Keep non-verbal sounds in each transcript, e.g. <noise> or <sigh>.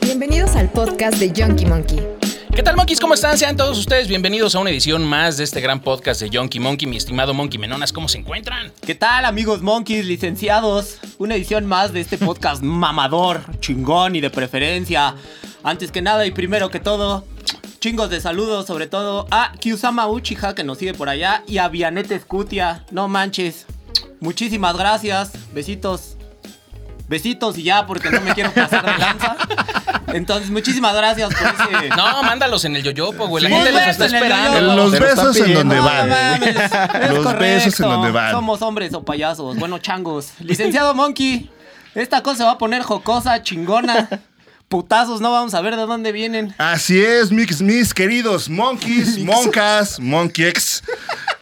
Bienvenidos al podcast de Junkie Monkey. ¿Qué tal, monkeys? ¿Cómo están? Sean todos ustedes bienvenidos a una edición más de este gran podcast de Junkie Monkey. Mi estimado Monkey Menonas, ¿cómo se encuentran? ¿Qué tal, amigos monkeys, licenciados? Una edición más de este podcast <laughs> mamador, chingón y de preferencia. Antes que nada y primero que todo, chingos de saludos, sobre todo a Kyusama Uchiha que nos sigue por allá y a Vianete Scutia. No manches. Muchísimas gracias. Besitos. Besitos y ya, porque no me quiero pasar de lanza. Entonces, muchísimas gracias por ese. No, mándalos en el yoyopo, güey. La Sí, gente los besos está en el esperando. yoyopo. Los Te lo están besos en donde No van. mames, es Los correcto. besos en donde van. Somos hombres o payasos, bueno, changos. Licenciado Monkey, esta cosa se va a poner jocosa, chingona. Putazos, no vamos a ver de dónde vienen. Así es, mis, mis queridos monkeys, <laughs> moncas, monkeys.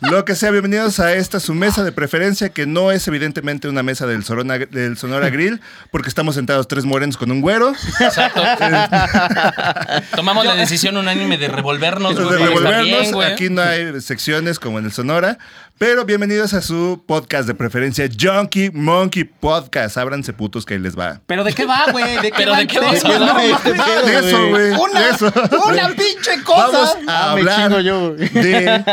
Lo que sea, bienvenidos a esta su mesa de preferencia, que no es evidentemente una mesa del, Sorona- del Sonora Grill, porque estamos sentados tres morenos con un güero. Exacto. <laughs> Tomamos la decisión unánime de revolvernos, de güey. revolvernos. bien, güey. Aquí no hay secciones como en el Sonora. Pero bienvenidos a su podcast de preferencia, Junkie Monkey Podcast. Ábranse putos que ahí les va. ¿Pero de qué va, güey? ¿De qué ¿Pero va de qué vamos a hablar? De eso, güey. Una, pinche cosa. Vamos a Ah, me hablar yo, güey. de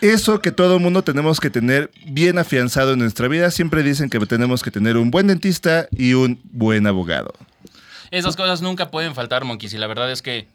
eso que todo mundo tenemos que tener bien afianzado en nuestra vida. Siempre dicen que tenemos que tener un buen dentista y un buen abogado. Esas cosas nunca pueden faltar, monkeys. Y la verdad es que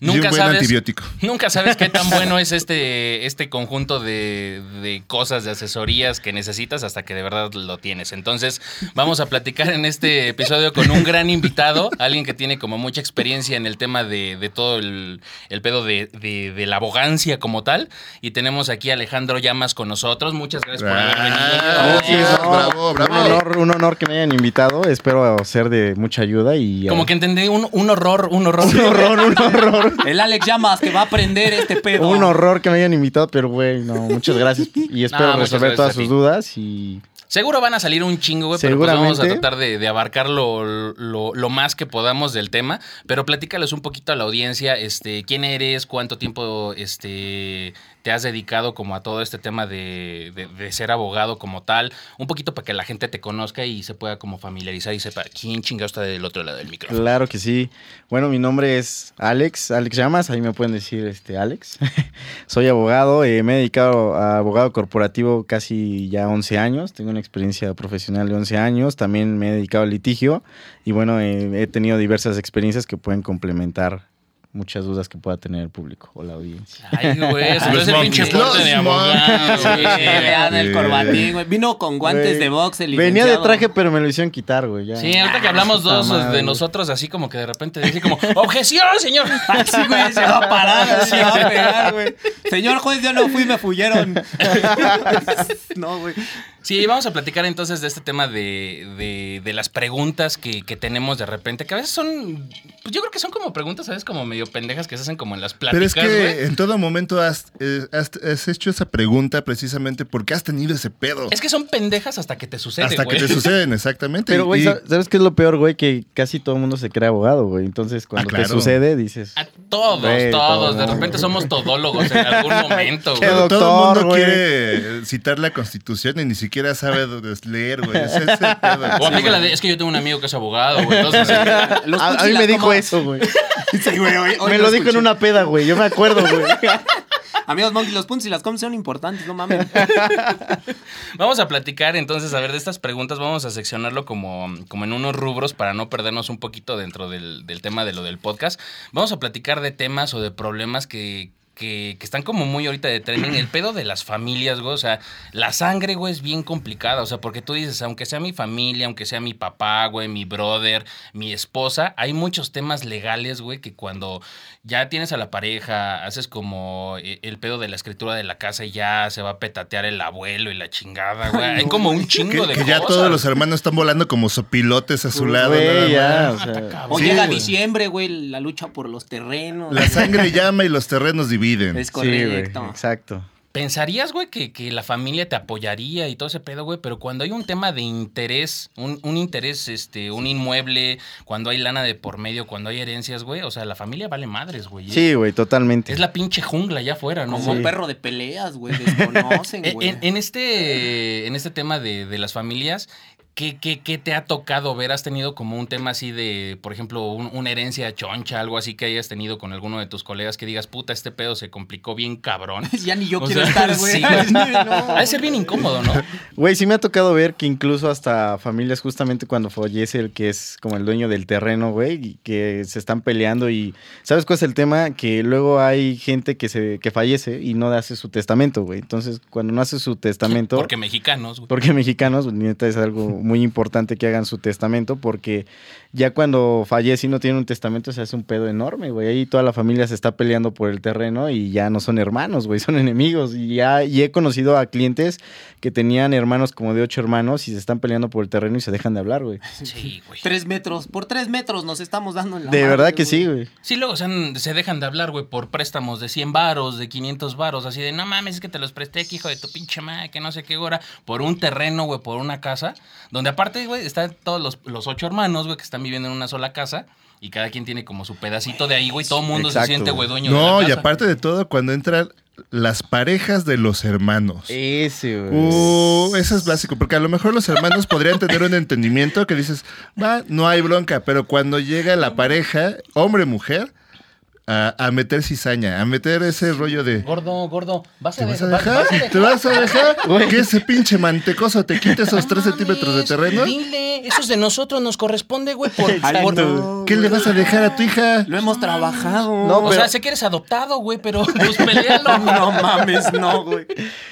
Y un nunca buen sabes. antibiótico. Nunca sabes qué tan bueno es <laughs> este, este conjunto de, de cosas, de asesorías que necesitas hasta que de verdad lo tienes. Entonces, vamos a platicar en este episodio con un gran invitado, alguien que tiene como mucha experiencia en el tema de, de todo el, el pedo de, de- de la abogancia como tal. Y tenemos aquí a Alejandro Llamas con nosotros. Muchas gracias por haber Ah, venido. sí, no, bravo, bravo. Un honor, un honor que me hayan invitado. Espero ser de mucha ayuda y. Como que entendí un, un horror, un horror. Un horror, un horror. <laughs> El Alex Llamas que va a aprender este pedo. un horror que me hayan invitado, pero güey, no, muchas gracias. Y <laughs> espero No, resolver todas sus dudas y. Seguro van a salir un chingo, güey, pero pues vamos a tratar de, de abarcar lo, lo- lo más que podamos del tema. Pero platícales un poquito a la audiencia, este, quién eres, cuánto tiempo este, te has dedicado como a todo este tema de, de- de ser abogado como tal. Un poquito para que la gente te conozca y se pueda como familiarizar y sepa quién chingado está del otro lado del micrófono. Claro que sí. Bueno, mi nombre es Alex, Alex Llamas, ahí me pueden decir este Alex. <laughs> Soy abogado, eh, me he dedicado a abogado corporativo casi ya 11 años, tengo una experiencia profesional de 11 años, también me he dedicado al litigio y bueno, eh, he tenido diversas experiencias que pueden complementar muchas dudas que pueda tener el público o la audiencia. Ay, güey, eso no es el pinche porte de abogado. Sí, vean el corbatín, güey. Vino con guantes de box el Venía de traje, pero me lo hicieron quitar, güey. ya. Sí, ahorita que hablamos dos madre. de nosotros, así como que de repente dice como, objeción, señor. <laughs> Así, güey, se va a parar, <laughs> se va a pegar, güey. Señor juez, yo no fui, me fuyeron. <laughs> no, güey. Sí, vamos a platicar entonces de este tema de, de- de las preguntas que, que tenemos de repente, que a veces son, pues yo creo que son como preguntas, ¿sabes? Como medio pendejas que se hacen como en las Pero es pláticas, que güey. en todo momento has, eh, has- has hecho esa pregunta precisamente porque has tenido ese pedo. Es que son pendejas hasta que te sucede, Hasta güey. que te suceden, exactamente. Pero, güey, Y- ¿sab- ¿sabes qué es lo peor, güey? Que casi todo el mundo se cree abogado, güey. Entonces, cuando Ah, claro. te sucede, dices... A todos, todos. De repente somos todólogos en algún momento, <laughs> güey. Todo el mundo quiere citar la constitución y ni siquiera sabe <laughs> de- leer, güey. Es el pedo. O aplica la de, es que yo tengo un amigo que es abogado, güey. Entonces, <laughs> Los A, a mí me dijo ¿cómo? eso, güey. <laughs> Sí, güey, hoy- hoy Me lo dijo en una peda, güey. Yo me acuerdo, güey. Amigos monkeys, los puntos y las coms son importantes, no mames. Vamos a platicar entonces, a ver, de estas preguntas, vamos a seccionarlo como, como en unos rubros para no perdernos un poquito dentro del, del tema de lo del podcast. Vamos a platicar de temas o de problemas que, que, están como muy ahorita de trending. El pedo de las familias, güey. O sea, la sangre, güey, es bien complicada. O sea, porque tú dices, aunque sea mi familia, aunque sea mi papá, güey, mi brother, mi esposa, hay muchos temas legales, güey, que cuando ya tienes a la pareja, haces como eh, el pedo de la escritura de la casa y ya se va a petatear el abuelo y la chingada, güey. Hay como un chingo Que, de que ya todos los hermanos están volando como sopilotes a su lado. Güey, nada ya, más. o sea, O Sí, llega güey. diciembre, güey, la lucha por los terrenos. La sangre llama y los terrenos dividen. Es sí, güey, correcto. exacto. Pensarías, güey, que, que la familia te apoyaría y todo ese pedo, güey, pero cuando hay un tema de interés, un, un interés, este, un inmueble, cuando hay lana de por medio, cuando hay herencias, güey, o sea, la familia vale madres, güey. Sí, güey, totalmente. Es la pinche jungla allá afuera, ¿no? Como güey? perro de peleas, güey. Desconocen, <laughs> En, güey. en- en este, en este tema de, de las familias, ¿qué, qué, qué te ha tocado ver? ¿Has tenido como un tema así de, por ejemplo, un- una herencia choncha, algo así que hayas tenido con alguno de tus colegas que digas, puta, este pedo se complicó bien cabrón? <laughs> Ya ni yo O quiero sea, estar, <laughs> güey. <laughs> sí, No. Ha de ser bien incómodo, ¿no? Güey, sí me ha tocado ver que incluso hasta familias, justamente cuando fallece el que es como el dueño del terreno, güey, y que se están peleando y... ¿Sabes cuál es el tema? Que luego hay gente que, se, que fallece y no hace su testamento, güey. Entonces, cuando no hace su testamento... Porque mexicanos, güey. Porque mexicanos, neta, es algo muy importante que hagan su testamento, porque ya cuando fallece y no tiene un testamento se hace un pedo enorme, güey. Ahí toda la familia se está peleando por el terreno y ya no son hermanos, güey, <laughs> son enemigos. Y ya y he conocido a clientes que tenían hermanos como de ocho hermanos y se están peleando por el terreno y se dejan de hablar, güey. <laughs> Sí, güey. Tres metros. Por tres metros nos estamos dando en la De madre, verdad que sí, güey. Sí, luego o sea, se dejan de hablar, güey, por préstamos de 100 varos, de 500 varos, así de, no mames, es que te los presté aquí, hijo de tu pinche madre, que no sé qué hora, por un terreno, güey, por una casa, donde aparte, güey, están todos los, los ocho hermanos, güey, que están viviendo en una sola casa, y cada quien tiene como su pedacito de ahí, güey, todo el mundo Exacto, se siente, güey, dueño No, de y la casa. aparte de todo, cuando entran las parejas de los hermanos. Ese, güey. Uh, eso es básico, porque a lo mejor los hermanos podrían tener un entendimiento que dices, va, no hay bronca, pero cuando llega la pareja, hombre-mujer, a, a meter cizaña, a meter ese rollo de... Gordo, gordo, vas ¿Te a, vas a de- dejar? vas a ¿Te vas a dejar? Güey. Que ese pinche mantecoso te quite esos 3 centímetros de terreno. Dile, eso es de nosotros, nos corresponde, güey, por, por- no, ¿Qué le vas a dejar a tu hija? Lo hemos trabajado. No, O pero- sea, sé que eres adoptado, güey, pero pues pelealo. <laughs> No mames, no, güey.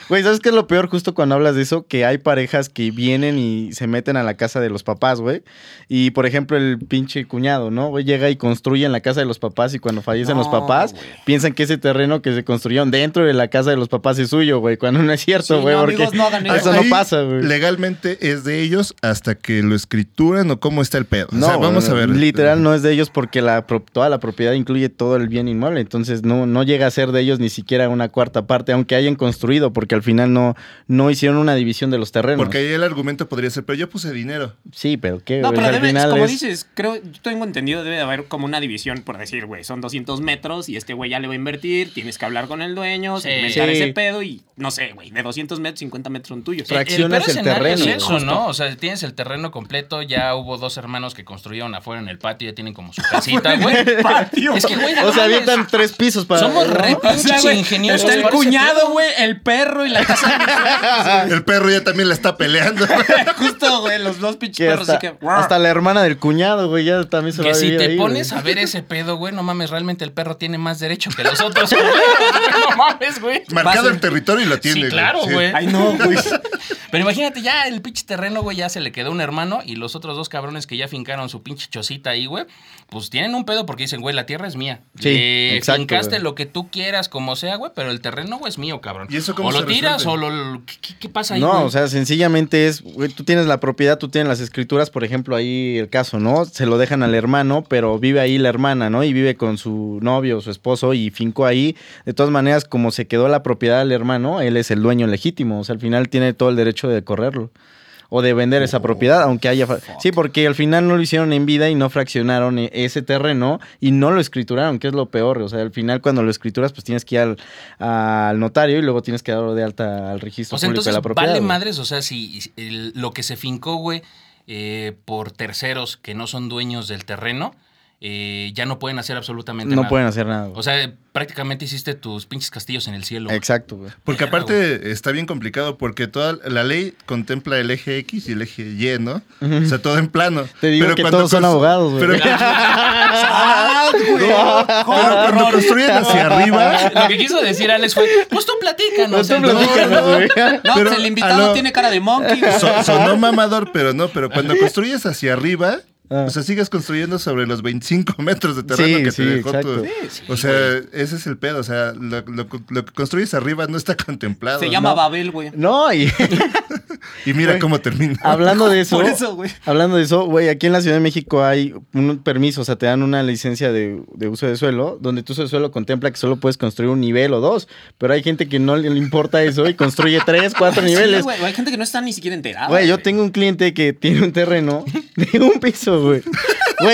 Güey, ¿sabes qué es lo peor justo cuando hablas de eso? Que hay parejas que vienen y se meten a la casa de los papás, güey. Y, por ejemplo, el pinche cuñado, ¿no? Güey, llega y construye en la casa de los papás y cuando fallecen los No, papás, güey. piensan que ese terreno que se construyeron dentro de la casa de los papás es suyo, güey. Cuando no es cierto, Sí, güey, no, porque amigos, no hagan eso. no pasa, güey. Legalmente es de ellos hasta que lo escrituran o cómo está el pedo. No, o sea, vamos a ver. Literal no es de ellos porque la, toda la propiedad incluye todo el bien inmueble. Entonces no, no llega a ser de ellos ni siquiera una cuarta parte, aunque hayan construido, porque al final no, no hicieron una división de los terrenos. Porque ahí el argumento podría ser, pero yo puse dinero. Sí, pero qué, No, pero debe, final como es- dices, creo, yo tengo entendido, debe de haber como una división, por decir, güey, son 200 metros y este güey ya le va a invertir, tienes que hablar con el dueño, Sí. segmentar Sí. ese pedo y, no sé, güey, de 200 metros, 50 metros son tuyos. Frac- Fraccionas peor el escenario terreno, Es eso. ¿no? O sea, tienes el terreno completo, ya hubo dos hermanos que construyeron afuera en el patio, ya tienen como su <laughs> casita, güey. patio. Es que, güey, O sea, avientan tres pisos para. Somos re O sea, ingeniosos. Está el cuñado, güey, el perro y la casa <laughs> El perro ya también la está peleando. güey. <laughs> Justo, güey, los dos pinches que perros. hasta, así que, hasta la hermana del cuñado, güey, ya también se va Que a si vivir te ahí, pones güey. a ver ese pedo, güey, no mames, realmente el perro tiene más derecho que los otros. <laughs> mames, güey. Marcado el territorio y lo tiene. Sí, güey. claro, Sí. güey. Ay, no, güey. <laughs> Pero imagínate, ya el pinche terreno, güey, ya se le quedó un hermano y los otros dos cabrones que ya fincaron su pinche chocita ahí, güey, pues tienen un pedo porque dicen, güey, la tierra es mía. Sí, Le exacto, Fincaste güey. lo que tú quieras, como sea, güey, pero el terreno, güey, es mío, cabrón. ¿Y eso cómo o lo se tiras resuelve? o lo... ¿Qué, qué- qué pasa ahí, No, güey? o sea, sencillamente es, güey, tú tienes la propiedad, tú tienes las escrituras, por ejemplo, ahí el caso, ¿no? Se lo dejan al hermano, pero vive ahí la hermana, ¿no? Y vive con su novio, su esposo, y fincó ahí. De todas maneras, como se quedó la propiedad del hermano, él es el dueño legítimo, o sea, al final tiene todo el derecho de correrlo. O de vender esa propiedad, aunque haya... Sí, porque al final no lo hicieron en vida y no fraccionaron e- ese terreno y no lo escrituraron, que es lo peor. O sea, al final cuando lo escrituras, pues tienes que ir al, al notario y luego tienes que darlo de alta al registro O sea, público de entonces la propiedad. vale güey. madres, o sea, si si el- lo que se fincó, güey, eh, por terceros que no son dueños del terreno, eh, ya no pueden hacer absolutamente No nada. pueden hacer nada. güey. O sea, prácticamente hiciste tus pinches castillos en el cielo. güey. Exacto, güey. Porque aparte está bien complicado porque toda la ley contempla el eje X y el eje Y, ¿no? O sea, todo en plano. Te digo que cuando todos son abogados, güey. Pero, <laughs> ¡Ah, güey! pero cuando construyen hacia arriba, Lo que quiso decir Alex fue, pues tú platícanos. No, tú entonces". platícanos, güey. <laughs> No, Pero, pues el invitado lo- tiene cara de monkey. güey. so- sonó mamador, pero no, pero cuando construyes hacia arriba, Ah. o sea, sigues construyendo sobre los 25 <laughs> metros de terreno Sí, que sí, te dejó tu- exacto. Sí, O sea, ese es el pedo, o sea, lo, lo- lo que construyes arriba no está <laughs> contemplado. Se ¿no? llama Babel, güey. No, y, <laughs> Y mira Güey. cómo termina. Hablando de eso, Por eso, güey. hablando de eso, güey, aquí en la Ciudad de México hay un permiso, o sea, te dan una licencia de, de uso de suelo, donde tu uso de suelo contempla que solo puedes construir un nivel o dos, pero hay gente que no le importa eso y construye tres, cuatro Sí, niveles. güey, hay gente que no está ni siquiera enterada. Güey, yo tengo un cliente que tiene un terreno de un piso, güey.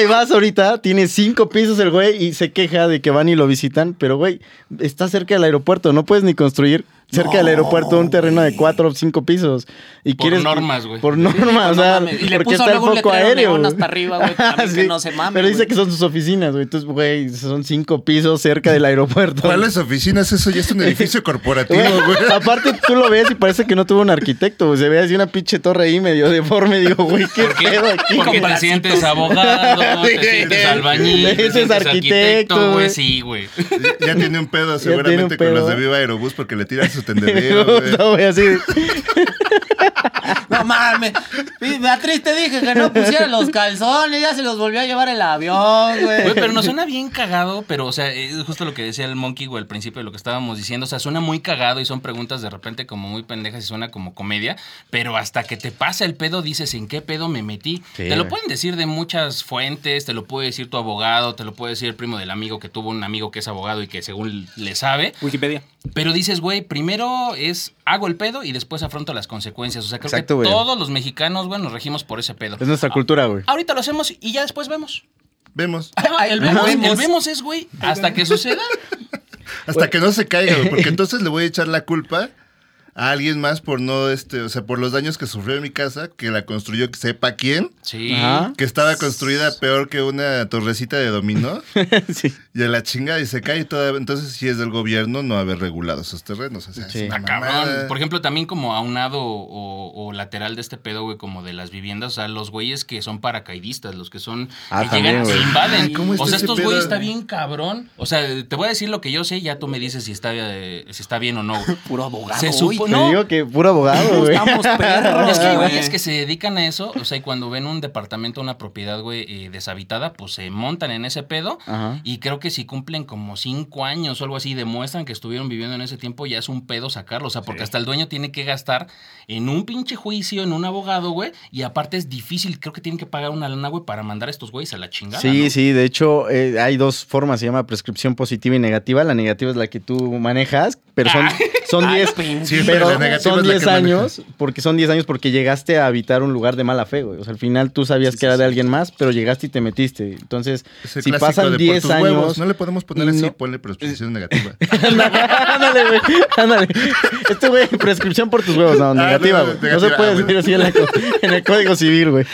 Vas ahorita, tiene cinco pisos el güey y se queja de que van y lo visitan, pero güey, está cerca del aeropuerto, no puedes ni construir cerca del aeropuerto un terreno de cuatro o cinco pisos. Y Por quieres normas, güey. Por <laughs> normas, o No sea. Y le porque puso está el luego un foco aéreo. hasta arriba, güey, <laughs> también que no se mame, Pero dice güey. que son sus oficinas, güey. Entonces, güey, son cinco pisos cerca del aeropuerto. ¿Cuáles oficinas? Eso ya es un edificio corporativo, Güey, aparte tú lo ves y parece que no tuvo un arquitecto, güey. Se ve así una pinche torre ahí medio deforme. Digo, güey, ¿qué pedo aquí? Porque <laughs> te sientes abogado, Sí, te sientes albañil, Te te sientes arquitecto, güey. Sí, güey. Ya tiene un pedo seguramente un con los de Viva Aerobús porque le tiran su tendedero, <laughs> güey. No, güey, así. <laughs> <laughs> No mames. Beatriz te dije que no pusiera los calzones, ya se los volvió a llevar el avión, güey. Güey, pero nos suena bien cagado, pero, o sea, es justo lo que decía el Monkey, güey, al principio de lo que estábamos diciendo. O sea, suena muy cagado y son preguntas de repente como muy pendejas y suena como comedia, pero hasta que te pasa el pedo dices, ¿en qué pedo me metí? Sí, te lo pueden decir de muchas fuentes, te lo puede decir tu abogado, te lo puede decir el primo del amigo que tuvo un amigo que es abogado y que según le sabe, Wikipedia. pero dices, güey, primero es hago el pedo y después afronto las consecuencias. O sea, creo Exacto, que güey. todos los mexicanos, güey, nos regimos por ese pedo. Es nuestra cultura, güey. Ahorita lo hacemos y ya después vemos. Vemos. Ah, el, vemos, el vemos. vemos es, güey, hasta que suceda. <laughs> Hasta que no se caiga, güey, porque <laughs> entonces le voy a echar la culpa a alguien más por no, este, o sea, por los daños que sufrió en mi casa, que la construyó, que sepa quién, Sí. Ajá. que estaba construida peor que una torrecita de dominó, <laughs> sí. y a la chingada y se cae toda, entonces si es del gobierno no haber regulado esos terrenos, o sea, Sí. es una Ah. Por ejemplo, también como aunado o, o lateral de este pedo, güey, como de las viviendas, o sea, los güeyes que son paracaidistas, los que son Ah, que también, llegan, se invaden. ¿cómo está o sea, estos pedo? güeyes está bien cabrón. O sea, te voy a decir lo que yo sé, ya tú me dices si está, eh, si está bien o no. güey. <laughs> Puro abogado. Se supone- Te No. digo que puro abogado, güey. Estamos perros. Es que hay güey. güeyes que se dedican a eso, o sea, y cuando ven un departamento, una propiedad, güey, eh, deshabitada, pues se montan en ese pedo. Ajá. Y creo que si cumplen como cinco años o algo así, demuestran que estuvieron viviendo en ese tiempo, ya es un pedo sacarlo. O sea, porque hasta el dueño tiene que gastar en un pinche juicio, en un abogado, güey. Y aparte es difícil, creo que tienen que pagar una lana, güey, para mandar a estos güeyes a la chingada. Sí, ¿no? sí, de hecho eh, hay dos formas, se llama prescripción positiva y negativa. La negativa es la que tú manejas, pero son son <laughs> 10 pinche. Pero la negativa son es la 10 que maneja. años, porque son 10 años porque llegaste a habitar un lugar de mala fe, güey. O sea, al final tú sabías Sí, que sí, era de alguien más, pero llegaste y te metiste. Entonces, si pasan de por 10 tus años, huevos, no le podemos poner y así, no- ponle prescripción negativa. <laughs> ándale, güey, ándale. Este güey, prescripción por tus huevos, no, Ah, negativa, no, güey. No, se puede ah, decir así en, la en el Código Civil, güey.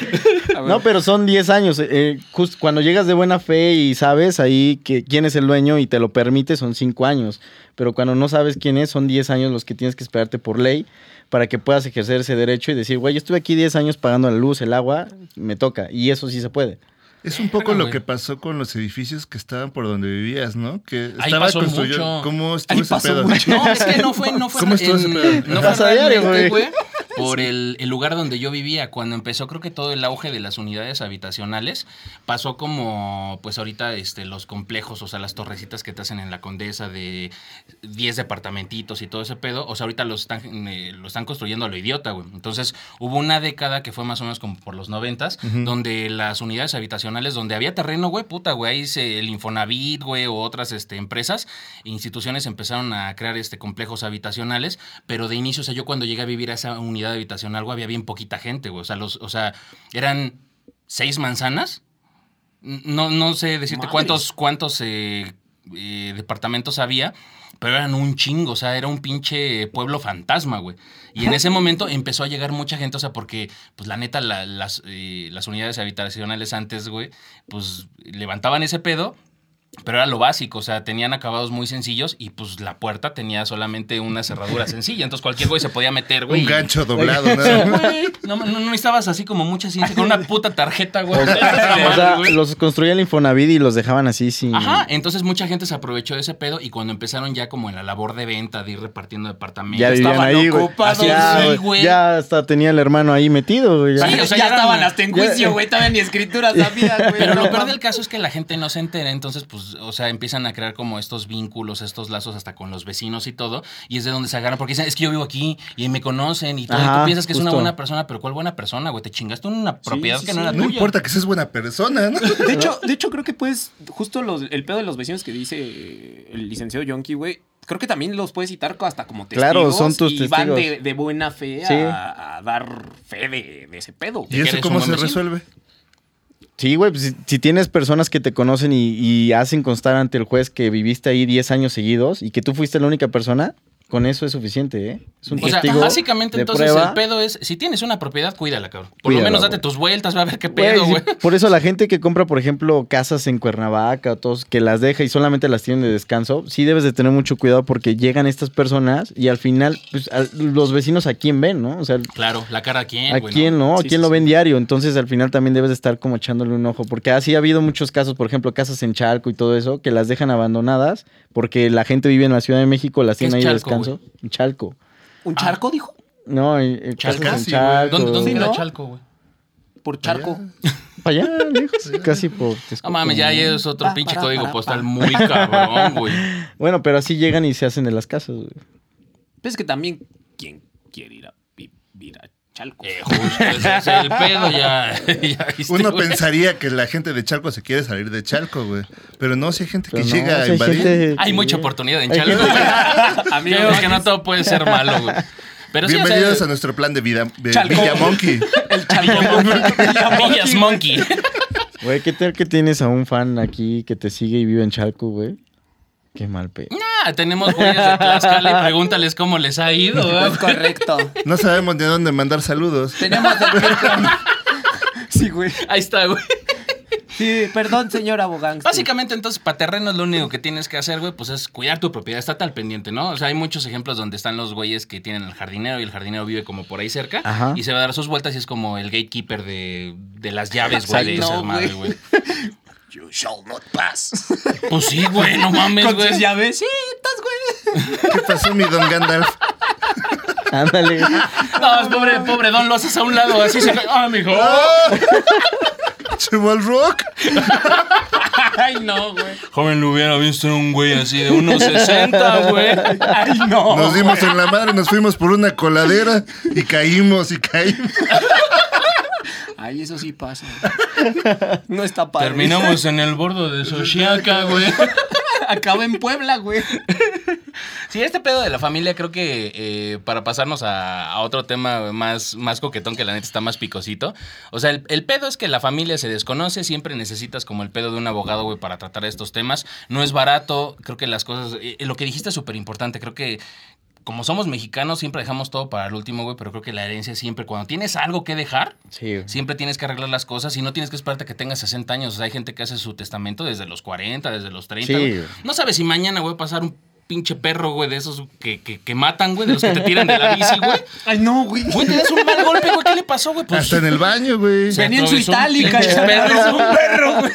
No, pero son 10 años. eh, just- cuando llegas de buena fe y sabes ahí que quién es el dueño y te lo permite, son 5 años. Pero cuando no sabes quién es, son 10 años los que tienes que esperarte por ley para que puedas ejercer ese derecho y decir, güey, yo estuve aquí 10 años pagando la luz, el agua, me toca. Y eso sí se puede. Es un poco lo que pasó con los edificios que estaban por donde vivías, ¿no? Que Ahí estaba pasó construydo. mucho. ¿Cómo estuvo Ahí ese pasó pedo? mucho. <laughs> No, es que no fue, no fue, ¿Cómo estuvo ese pedo? no fue diario, realmente, güey. Por <laughs> el, el lugar donde yo vivía. Cuando empezó, creo que todo el auge de las unidades habitacionales pasó como, pues ahorita, este, los complejos, o sea, las torrecitas que te hacen en la Condesa de 10 departamentitos y todo ese pedo. O sea, ahorita lo están, eh, lo están construyendo a lo idiota, güey. Entonces, hubo una década que fue más o menos como por los noventas, donde las unidades habitacionales, donde había terreno, güey, puta, güey, ahí se, el Infonavit, güey, o otras este, empresas, instituciones empezaron a crear este complejos habitacionales, pero de inicio, o sea, yo cuando llegué a vivir a esa unidad habitacional, güey, había bien poquita gente, güey. O sea, los, o sea, eran seis manzanas. No, no sé decirte cuántos, cuántos eh, eh, departamentos había, pero eran un chingo, o sea, era un pinche pueblo fantasma, güey. Y en ese momento empezó a llegar mucha gente, o sea, porque, pues la neta, la- las, eh, las unidades habitacionales antes, güey, pues levantaban ese pedo. Pero era lo básico, o sea, tenían acabados muy sencillos y pues la puerta tenía solamente una cerradura sencilla. Entonces cualquier güey se podía meter, güey. Un gancho doblado, <laughs> ¿no? güey. No, no, no necesitabas así como mucha ciencia con una puta tarjeta, güey. O sea, <laughs> los construía el Infonavit y los dejaban así sin... Ajá, entonces mucha gente se aprovechó de ese pedo y cuando empezaron ya como en la labor de venta, de ir repartiendo departamentos. Ya estaban ahí, güey. ocupados, Ya, sí, güey. güey. Ya hasta tenía el hermano ahí metido, güey. Sí, o sea, ya estaban hasta en ya- juicio, güey. Todavía ni escritura sabía, güey. Pero lo peor del caso es que la gente no se entera, entonces pues o sea, empiezan a crear como estos vínculos, estos lazos hasta con los vecinos y todo, y es de donde se agarran, porque dicen, es que yo vivo aquí y me conocen y todo, y tú piensas que es una buena persona, pero ¿cuál buena persona, güey? Te chingaste una propiedad sí, que no sí. era No tuya. importa que seas buena persona, ¿no? De hecho, de hecho, creo que pues, justo los- el pedo de los vecinos que dice el licenciado Yonki, güey. Creo que también los puedes citar hasta como testigos. Claro, son tus y van de, de buena fe a, Sí. a dar fe de, de ese pedo. ¿Y eso cómo se vecino? resuelve? Sí, güey, pues, si, si tienes personas que te conocen y, y hacen constar ante el juez que viviste ahí 10 años seguidos y que tú fuiste la única persona, con eso es suficiente, ¿eh? Es un O sea, básicamente de entonces prueba. el pedo es, si tienes una propiedad, cuídala, cabrón. Por lo menos date tus vueltas, va a ver qué pedo, güey. por eso la gente que compra, por ejemplo, casas en Cuernavaca o todos que las deja y solamente las tienen de descanso, sí debes de tener mucho cuidado porque llegan estas personas y al final, pues, a- los vecinos a quién ven, ¿no? O sea, Claro, la cara a quién, ¿A güey. quién no? ¿A Sí, quién sí, lo sí. ven diario? Entonces al final también debes de estar como echándole un ojo. Porque así ha habido muchos casos, por ejemplo, casas en Chalco y todo eso, que las dejan abandonadas porque la gente vive en la Ciudad de México, las ¿Qué tiene ahí de Chalco, descanso. En Chalco. ¿Un charco, dijo? No, en Sí, güey. Chalco. ¿Dónde, dónde Sí, ¿no? Chalco, güey? Por charco. Para allá, lejos, casi por No mames, ya es otro Pa, pinche para, código para, postal pa. muy cabrón, güey. <laughs> Bueno, pero así llegan y se hacen de las casas. güey. Pues es que también, ¿quién quiere ir a vivir a Chalco? Eh, justo, ese es el <laughs> pedo ya. <laughs> ya viste, Uno güey. pensaría que la gente de Chalco se quiere salir de Chalco, güey. Pero no, si hay gente que no, llega a invadir. gente- Hay mucha oportunidad en Chalco, gente- güey. <laughs> Amigo, Creo que no todo puede ser malo, güey. Pero sí, o sea, Bienvenidos a nuestro plan de vida de Chalco. Villa Monkey. El Chalco. Villas Monkey. Güey, ¿qué tal que tienes a un fan aquí que te sigue y vive en Chalco, güey? Qué mal pe. Ah, tenemos güeyes de Tlaxcala y <laughs> pregúntales cómo les ha ido, güey. Es correcto. No sabemos de dónde mandar saludos. Tenemos el. <laughs> Sí, güey. Ahí está, güey. Sí, perdón, señor abogado. Básicamente, entonces, para terrenos lo único que tienes que hacer, güey, pues es cuidar tu propiedad. Está al pendiente, ¿no? O sea, hay muchos ejemplos donde están los güeyes que tienen el jardinero y el jardinero vive como por ahí cerca. Ajá. Y se va a dar sus vueltas y es como el gatekeeper de, de las llaves, güey, de No, madre, güey. <laughs> You shall not pass. <laughs> Pues sí, güey, no mames, Con güey. sus llavecitas, güey. ¿Qué pasó, mi don Gandalf? Ándale. No, es pobre, pobre Don, lo haces a un lado, así se cae. ¡Ah, mijo! Chival Rock. <laughs> Ay, no, güey. Joven, lo hubiera visto en un güey así de unos 60, güey. Ay, no. Nos dimos en la madre, nos fuimos por una coladera y caímos y caímos. Ay, eso sí pasa. <laughs> No está padre. Terminamos en el bordo de Xochiaca, güey. <laughs> Acaba en Puebla, güey. Sí, este pedo de la familia creo que eh, para pasarnos a, a otro tema más, más coquetón que la neta está más picosito. O sea, el, el pedo es que la familia se desconoce, siempre necesitas como el pedo de un abogado, güey, para tratar estos temas. No es barato, creo que las cosas... eh, lo que dijiste es súper importante, creo que... Como somos mexicanos, siempre dejamos todo para el último, güey, pero creo que la herencia siempre, cuando tienes algo que dejar, Sí. Siempre tienes que arreglar las cosas y no tienes que esperarte a que tengas 60 años. O sea, hay gente que hace su testamento desde los 40, desde los 30. Sí. güey. No sabes si mañana, güey, va a pasar un pinche perro, güey, de esos que, que, que matan, güey, de los que te tiran de la bici, güey. <laughs> Ay, no, güey. Güey, te das un mal golpe, güey. ¿Qué le pasó, güey? Pues, Hasta en el baño, güey. Venía en su itálica, <laughs> un perro, güey.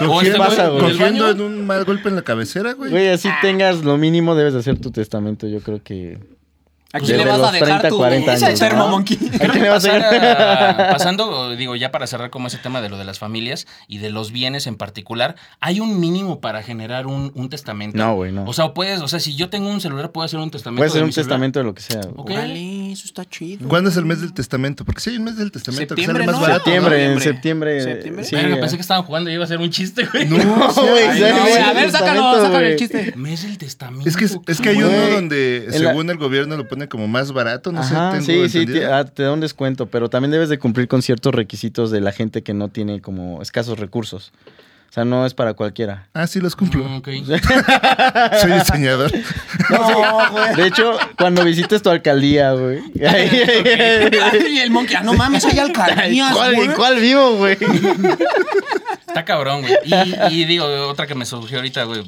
O ¿Qué este pasa, güey, güey? en un mal golpe en la cabecera, güey. Güey, así tengas lo mínimo, debes de hacer tu testamento. Yo creo que. ¿A Pues quién le vas a dejar 30, tu 40 años, termo ¿no? monkey? ¿A Creo quién que le vas a pasar dejar? a- <laughs> pasando, digo, ya para cerrar como ese tema de lo de las familias y de los bienes en particular, ¿hay un mínimo para generar un, un testamento? No, güey, no. O sea, puedes, o sea, si yo tengo un celular, puedo hacer un testamento. Puede ser de un celular? testamento de lo que sea. Ok. Órale, eso está chido. ¿Cuándo es el mes del testamento? Porque si hay un mes del testamento que sale Septiembre, más ¿no? barato. Septiembre, en septiembre. ¿Septiembre? Sí, Verga, ya. pensé que estaban jugando y iba a ser un chiste, güey. No, <laughs> No, sí güey, a ver, sácalo, sácalo el chiste. Mes del testamento. Es que, es que hay uno donde, según el gobierno, lo pone como más barato. No Ajá, sé, tengo sí, sí, te, ah, te da un descuento, pero también debes de cumplir con ciertos requisitos de la gente que no tiene como escasos recursos. O sea, no es para cualquiera. Ah, sí, los cumplo. Mm, ok. <laughs> Soy diseñador. No, güey. De hecho, cuando visites tu alcaldía, güey. <laughs> Y el monkey, ah, no mames, hay alcaldías, ¿Cuál, güey. ¿En cuál vivo, güey? Está cabrón, güey. Y, y digo, otra que me surgió ahorita, güey,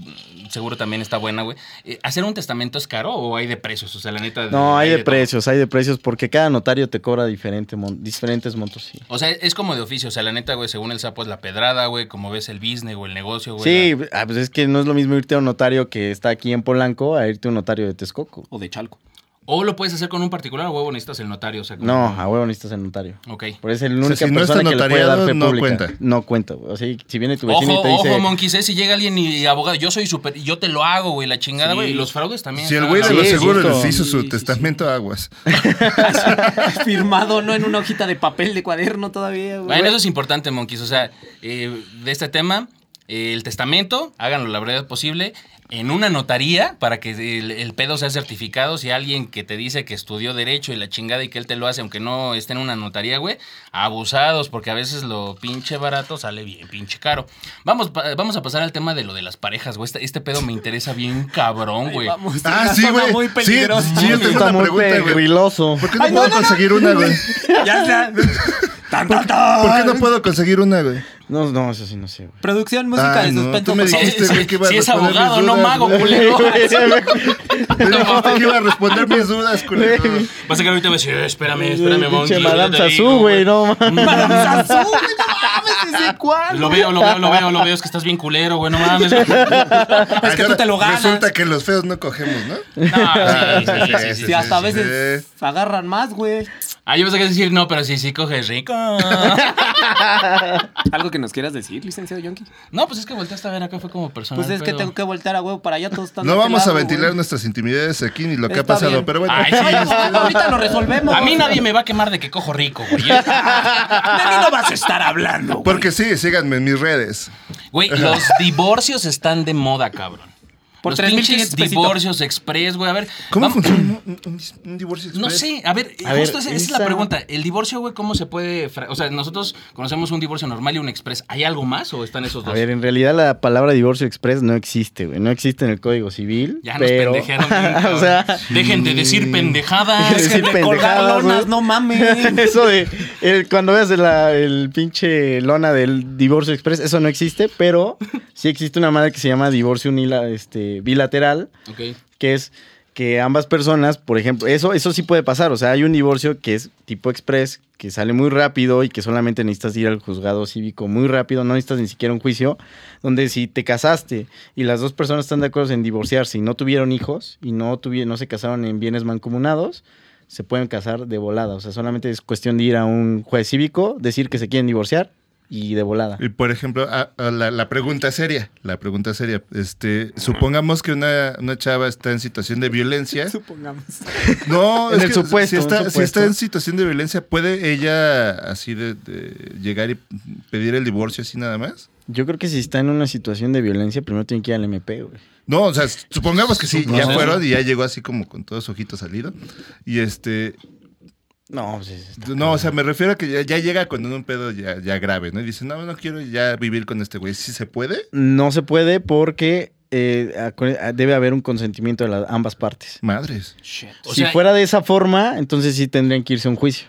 seguro también está buena, güey. Eh, ¿Hacer un testamento es caro o hay de precios? O sea, la neta. No, hay de precios, hay de precios, porque cada notario te cobra diferente mon- diferentes montos, sí. O sea, es como de oficio. O sea, la neta, güey, según el sapo es la pedrada, güey, como ves el business o el negocio, güey. Sí, ah, pues es que no es lo mismo irte a un notario que está aquí en Polanco a irte a un notario de Texcoco. O de Chalco. O lo puedes hacer con un particular o huevo necesitas el notario. O sea, como- No, a huevo necesitas el notario. Ok. Por eso es la O sea, única si no está persona que le puede dar fe no pública. cuenta. No cuenta. O sea, si viene tu vecino Ojo, y te dice... ojo, Monkeys, eh, si llega alguien y abogado, yo soy súper, yo te lo hago, güey, la chingada, Sí. güey. Y los fraudes también. Si el güey de Sí, los seguros les hizo su Sí, sí, testamento, aguas. <laughs> <laughs> Firmado, no en una hojita de papel de cuaderno todavía, güey. Bueno, eso es importante, Monkeys. O sea, eh, de este tema, eh, el testamento, háganlo la brevedad posible. En una notaría, para que el, el pedo sea certificado, si alguien que te dice que estudió Derecho y la chingada y que él te lo hace, aunque no esté en una notaría, güey, abusados, porque a veces lo pinche barato sale bien pinche caro. Vamos, pa- vamos a pasar al tema de lo de las parejas, güey. Este, este pedo me interesa bien cabrón, güey. vamos, Ah, sí, güey. muy Sí, peligrosa. sí, una pregunta, güey. pegriloso. ¿Por qué no Ay, puedo no, no. conseguir una, güey? <laughs> Ya está. Tan, tan, tan. ¿Por qué no puedo conseguir una, güey? No, no, eso sí no sé, güey. Producción, música Ay, de no, suspenso. tú me dijiste, güey, que iba a Si es responder mis abogado, no dudas, mago, güey. culero. <laughs> Me dijiste que iba a responder mis dudas, culero. <laughs> Vas a que ahorita me decís, espérame, espérame, Pinche Monkeys. Madame yo te Sassou, digo, güey, no mames. Madame Sassou, güey, no mames, ¿desde cuándo? Lo veo, lo veo, lo veo, lo veo. Es que estás bien culero, güey. No mames. No, <laughs> Es que tú te lo ganas. Resulta que los feos no cogemos, ¿no? sí, sí, sí, sí, sí. Si hasta a sí, veces agarran más, güey. Ah, yo pensé que decir no, pero sí, sí coges rico. <laughs> ¿Algo que nos quieras decir, licenciado Yonki? No, pues es que volteaste a ver acá, fue como persona. Pues es que tengo que voltear a huevo para allá, todos están No vamos a lado, ventilar güey. nuestras intimidades aquí ni lo que ha pasado, bien. pero bueno. Ay, sí. Ay, no, ahorita lo resolvemos. A mí nadie me va a quemar de que cojo rico, güey. De mí no vas a estar hablando, güey. Porque sí, síganme en mis redes. Güey, los divorcios están de moda, cabrón. Por los 3,500 pinches pesitos. divorcios express, güey. A ver. ¿Cómo vamos- funciona <laughs> un, un- un divorcio No express? sé, a ver, A ver, justo esa, esa es la pregunta. El divorcio, güey, ¿cómo se puede...? fra- O sea, nosotros conocemos un divorcio normal y un express. ¿Hay algo más o están esos A dos? ver, en realidad la palabra divorcio express no existe, güey. No existe en el Código Civil. ya nos pero... pendejearon. bien, <laughs> o sea, Dejen de decir pendejadas. Dejen decir de colgar pendejadas, lonas, no mames. <laughs> eso de el- cuando veas la- el pinche lona del divorcio express, eso no existe, pero sí existe una madre que se llama divorcio unila- este, bilateral, que es que ambas personas, por ejemplo, eso, eso sí puede pasar. O sea, hay un divorcio que es tipo express, que sale muy rápido y que solamente necesitas ir al juzgado cívico muy rápido, no necesitas ni siquiera un juicio, donde si te casaste y las dos personas están de acuerdo en divorciarse y no tuvieron hijos y no, tuvieron, no se casaron en bienes mancomunados, se pueden casar de volada. O sea, solamente es cuestión de ir a un juez cívico, decir que se quieren divorciar y de volada. Y por ejemplo, a- a la, la pregunta seria, la pregunta seria, este, supongamos que una, una chava está en situación de violencia. <laughs> Supongamos. No, <laughs> En es el que supuesto, si está, supuesto. si está en situación de violencia, ¿puede ella así de, de llegar y pedir el divorcio así nada más? Yo creo que si está en una situación de violencia, primero tiene que ir al MP, güey. No, o sea, supongamos que sí, No ya fueron y ya llegó así como con todos sus ojitos salido. Y este, No, pues no, o sea, me refiero a que ya, ya llega con un pedo ya, ya grave, ¿no? Y dice, no, no quiero ya vivir con este güey. ¿Sí se puede? No se puede porque eh, debe haber un consentimiento de las ambas partes. Madres. O si sea, fuera de esa forma, entonces sí tendrían que irse a un juicio.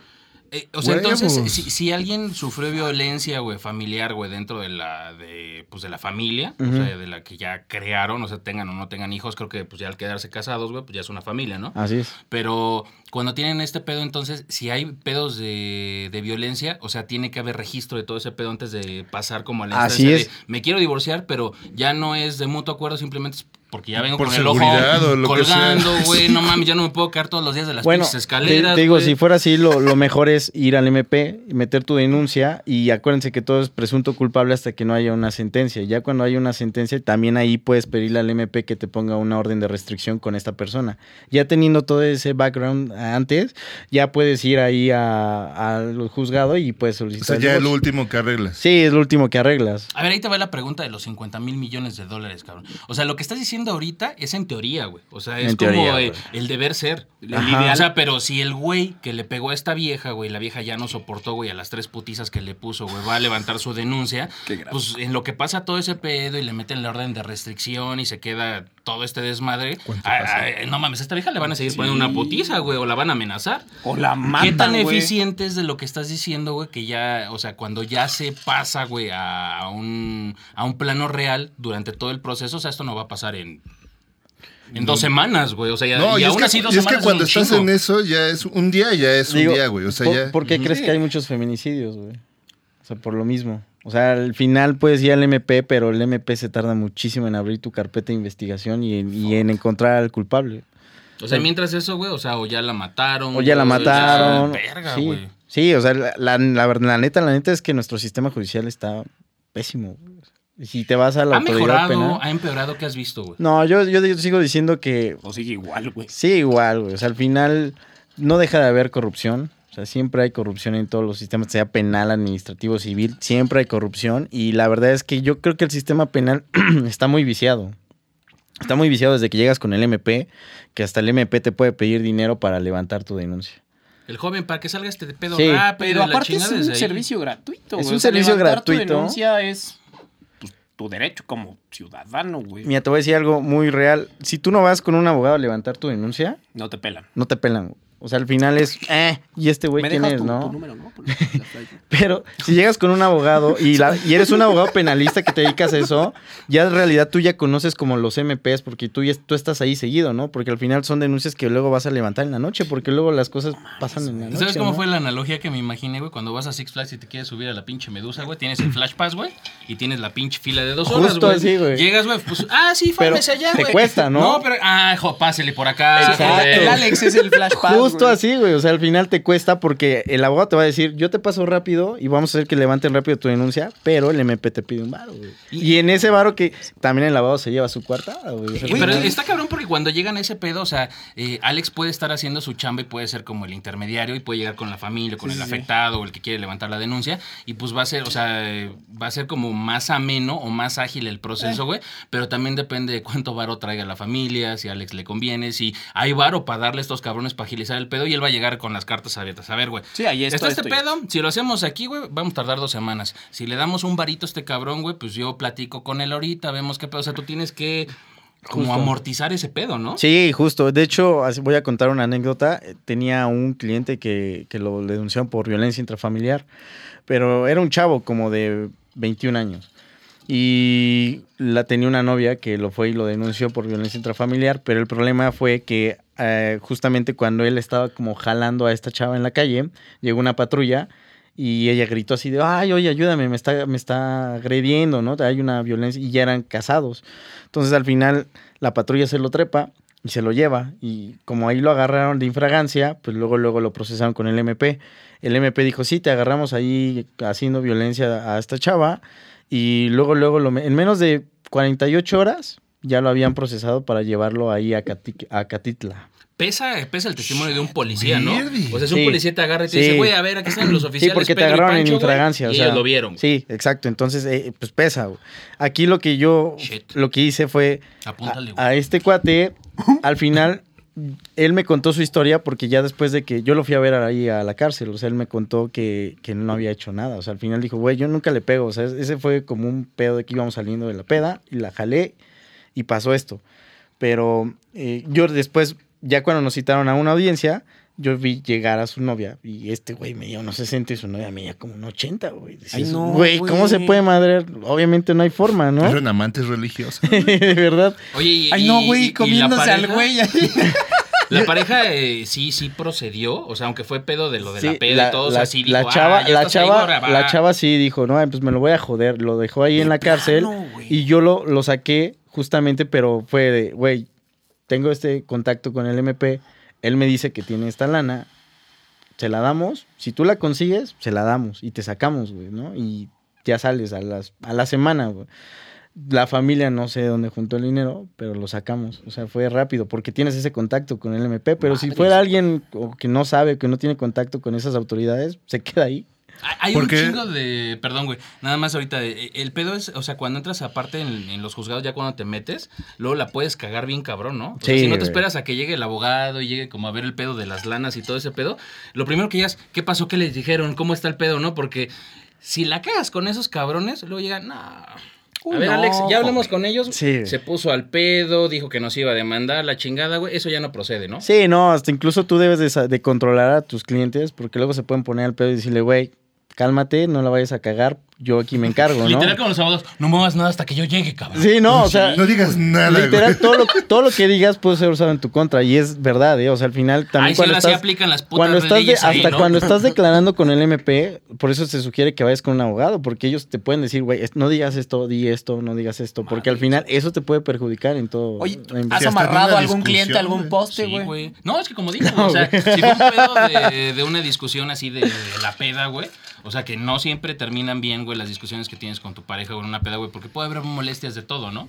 Eh, o sea, entonces, si, si alguien sufrió violencia, güey, familiar, güey, dentro de la, de, pues, de la familia, o sea, de la que ya crearon, o sea, tengan o no tengan hijos, creo que, pues, ya al quedarse casados, güey, pues, ya es una familia, ¿no? Así es. Pero cuando tienen este pedo, entonces, si hay pedos de, de violencia, o sea, tiene que haber registro de todo ese pedo antes de pasar como a la Así es. de, me quiero divorciar, pero ya no es de mutuo acuerdo, simplemente es porque ya vengo Por con el ojo o colgando, <laughs> sea. güey, no mames, ya no me puedo caer todos los días de las Bueno, pinches te, escaleras, te digo, si fuera así, lo, lo mejor es ir al MP, meter tu denuncia y acuérdense que todo es presunto culpable hasta que no haya una sentencia. Ya cuando hay una sentencia, también ahí puedes pedirle al MP que te ponga una orden de restricción con esta persona. Ya teniendo todo ese background antes, ya puedes ir ahí a- al juzgado y puedes O solicitar. sea, el ya es lo último que arreglas. Sí, es lo último que arreglas. A ver, ahí te va la pregunta de los 50 mil millones de dólares, cabrón. O sea, lo que estás diciendo ahorita es en teoría, güey. O sea, es En como teoría, eh, el deber ser. Ajá. O sea, pero si el güey que le pegó a esta vieja, güey, la vieja ya no soportó, güey, a las tres putizas que le puso, güey, va a levantar su denuncia, pues en lo que pasa todo ese pedo y le meten la orden de restricción y se queda todo este desmadre, no mames, a esta vieja le van a seguir poniendo una putiza, güey, o la van a amenazar. O la matan, ¿Qué tan güey. eficiente es de lo que estás diciendo, güey? Que ya, o sea, cuando ya se pasa, güey, a un, a un plano real durante todo el proceso, o sea, esto no va a pasar en, en dos semanas, güey. O sea, ya, No, y, y, es aún que, así dos y es que semanas cuando un estás chingo. en eso, ya es un día, ya es un día, güey. O sea, ¿por, ya. por qué crees que hay muchos feminicidios, güey? O sea, por lo mismo. O sea, al final puedes ir al MP, pero el MP se tarda muchísimo en abrir tu carpeta de investigación y en, y en encontrar al culpable. O sea, mientras eso, güey, o sea, o ya la mataron. O ya la güey, mataron. ya, verga, sí. güey. Sí, o sea, la, la, la verdad- la neta, la neta es que nuestro sistema judicial está pésimo. güey. Y si te vas a la ¿Ha autoridad mejorado, penal. ha empeorado? ¿Qué has visto, güey? No, yo, yo sigo diciendo que O sigue igual, güey. sí, igual, güey. O sea, al final no deja de haber corrupción. O sea, siempre hay corrupción en todos los sistemas, sea penal, administrativo, civil, siempre hay corrupción. Y la verdad es que yo creo que el sistema penal <clears throat> está muy viciado. Está muy viciado desde que llegas con el MP, que hasta el MP te puede pedir dinero para levantar tu denuncia. El joven, para que salga este pedo Sí. rápido. Pero aparte es un servicio gratuito, Es güey. un O sea, servicio levantar tu gratuito. denuncia es pues, tu derecho como ciudadano, güey. Mira, te voy a decir algo muy real. Si tú no vas con un abogado a levantar tu denuncia, No te pelan. no te pelan. O sea, al final es, eh, ¿y este güey ¿Me quién es, tu, no? tu número, no? <laughs> Pero si llegas con un abogado y, la- y eres un abogado penalista que te dedicas a eso, ya en realidad tú ya conoces como los MPs porque tú, ya, tú estás ahí seguido, ¿no? Porque al final son denuncias que luego vas a levantar en la noche porque luego las cosas pasan en la noche. ¿Sabes cómo ¿no? fue la analogía que me imaginé, güey? Cuando vas a Six Flags y te quieres subir a la pinche medusa, güey, tienes el Flash Pass, güey, y tienes la pinche fila de dos horas, Justo güey. así, güey. Llegas, güey, pues, ah, sí, Pero fámese allá, te güey. cuesta, ¿no? No, pero, ah, jo, pásele por acá. Exacto. El Alex es el flash pass, Justo güey. así, güey. O sea, al final te cuesta porque el abogado te va a decir, yo te paso rápido y vamos a hacer que levanten rápido tu denuncia, pero el MP te pide un varo, güey. Y, en ese varo que también el abogado se lleva su cuartada, güey. O sea, pero está cabrón porque cuando llegan a ese pedo, o sea, eh, Alex puede estar haciendo su chamba y puede ser como el intermediario y puede llegar con la familia, con Sí, el sí, afectado o el que quiere levantar la denuncia y pues va a ser, o sea, eh, va a ser como más ameno o más ágil el proceso, Eh. güey, pero también depende de cuánto varo traiga la familia, si a Alex le conviene, si hay varo para darle a estos cabrones para agilizar el pedo y él va a llegar con las cartas abiertas. A ver, güey. Sí, ahí está Está este pedo, si lo hacemos aquí, güey, vamos a tardar dos semanas. Si le damos un varito a este cabrón, güey, pues yo platico con él ahorita, vemos qué pedo. O sea, tú tienes que como Justo. amortizar ese pedo, ¿no? Sí, justo. De hecho, voy a contar una anécdota. Eh, Tenía un cliente que, que lo denunciaron por violencia intrafamiliar, pero era un chavo como de 21 años. Y la tenía una novia que lo fue y lo denunció por violencia intrafamiliar, pero el problema fue que eh, justamente cuando él estaba como jalando a esta chava en la calle, llegó una patrulla y ella gritó así de, ay, oye, ayúdame, me está, me está agrediendo, ¿no? Hay una violencia y ya eran casados. Entonces al final la patrulla se lo trepa y se lo lleva y como ahí lo agarraron de infragancia, pues luego luego lo procesaron con el MP. El MP dijo, sí, te agarramos ahí haciendo violencia a esta chava y luego luego lo me- en menos de 48 horas ya lo habían procesado para llevarlo ahí a, Cati- a Catitla. Pesa, pesa el testimonio de un policía, ¿no? O sea, si un Sí. policía te agarra y te Sí. dice, güey, a ver, aquí están los Sí, oficiales. porque te Pedro agarraron en Pancho, güey", infragancia. Y o sea, ellos lo vieron. Sí, exacto. Entonces, eh, pues pesa. güey. Aquí lo que yo, Shit. lo que hice fue Apúntale, a, a este cuate, al final, él me contó su historia porque ya después de que yo lo fui a ver ahí a la cárcel, o sea, él me contó que, que no había hecho nada. O sea, al final dijo, güey, yo nunca le pego. O sea, ese fue como un pedo de que íbamos saliendo de la peda y la jalé y pasó esto. Pero eh, yo después, ya cuando nos citaron a una audiencia, yo vi llegar a su novia y este güey medía unos 60 y su novia medía como un 80, güey. Ay, no, güey, ¿cómo se puede madrear? Obviamente no hay forma, ¿no? Eran amantes religiosos. <laughs> de verdad. Oye, y, Ay, no, y- güey, y la comiéndose al güey ahí. <laughs> La pareja eh, sí, sí procedió. O sea, aunque fue pedo de lo de Sí, la peda y todo, o sea, sí dijo, la chava, "Ah, la, ahí, chava, va". la chava sí dijo, no, pues me lo voy a joder. Lo dejó ahí en la cárcel plano, güey. y yo lo, lo saqué justamente, pero fue de, güey, tengo este contacto con el MP, él me dice que tiene esta lana, se la damos, si tú la consigues, se la damos y te sacamos, güey, ¿no? Y ya sales a, las, a la semana, güey. La familia no sé dónde juntó el dinero, pero lo sacamos. O sea, fue rápido porque tienes ese contacto con el MP. Pero si fuera alguien que no sabe, que no tiene contacto con esas autoridades, se queda ahí. Hay- Porque- un chingo de. Perdón, güey. Nada más ahorita. eh, El pedo es. O sea, cuando entras aparte en, en los juzgados, ya cuando te metes, luego la puedes cagar bien cabrón, ¿no? Sí, si no te güey. esperas a que llegue el abogado y llegue como a ver el pedo de las lanas y todo ese pedo, lo primero que ya es, ¿qué pasó? ¿Qué les dijeron? ¿Cómo está el pedo, no? Porque si la cagas con esos cabrones, luego llegan, no. A ver, no, Alex, ya hablamos con ellos. Sí. Se puso al pedo, dijo que nos iba a demandar la chingada, güey. Eso ya no procede, ¿no? Sí, no, hasta incluso tú debes de, de controlar a tus clientes porque luego se pueden poner al pedo y decirle, güey, cálmate, no la vayas a cagar. Yo aquí me encargo, ¿no? Literal como los abogados, no muevas nada hasta que yo llegue, cabrón. Sí, no, o sea, No digas nada, literal, güey. todo lo, <laughs> todo lo que digas puede ser usado en tu contra y es verdad, ¿eh? O sea, al final también Ay, sí, cuando ahora sí estás... aplican las putas cuando estás de- ahí, hasta ¿no? cuando estás <laughs> declarando con el MP, por eso se sugiere que vayas con un abogado, porque ellos te pueden decir, güey, no digas esto, di esto, no digas esto, porque al final eso te puede perjudicar en todo. Oye, ¿has amarrado a algún cliente a algún güey. poste, Sí, güey? güey. No, es que como digo, <laughs> o sea, si fue un pedo de, de una discusión así de, de la peda, güey. O sea, que no siempre terminan bien, güey, las discusiones que tienes con tu pareja o en una peda, güey, porque puede haber molestias de todo, ¿no?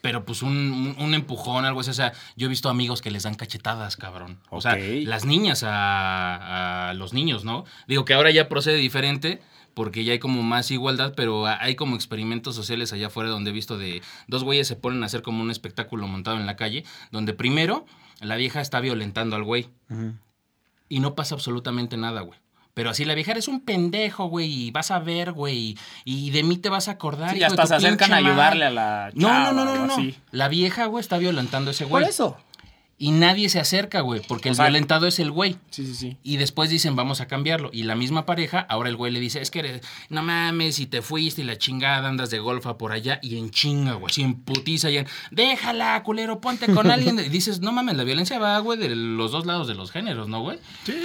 Pero pues un, un- un empujón, algo así. O sea, yo he visto amigos que les dan cachetadas, cabrón. O sea, las niñas a, a los niños, ¿no? Digo que ahora ya procede diferente porque ya hay como más igualdad, pero hay como experimentos sociales allá afuera donde he visto de dos güeyes se ponen a hacer como un espectáculo montado en la calle, donde primero la vieja está violentando al güey y no pasa absolutamente nada, güey. Pero así la vieja eres un pendejo, güey, y vas a ver, güey, y, y de mí te vas a acordar. Sí, de hasta se acercan a pinche madre". ayudarle a la No, chava no, no, no, no, no. así. La vieja, güey, está violentando a ese Por güey. eso. Y nadie se acerca, güey, porque O el sea- violentado es el güey. Sí, sí, sí. Y después dicen, vamos a cambiarlo. Y la misma pareja, ahora el güey le dice, es que eres, no mames, y te fuiste y la chingada, andas de golfa por allá. Y en chinga, güey, así en putiza y en, déjala, culero, ponte con <laughs> alguien. Y dices, no mames, la violencia va, güey, de los dos lados de los géneros, ¿no, güey?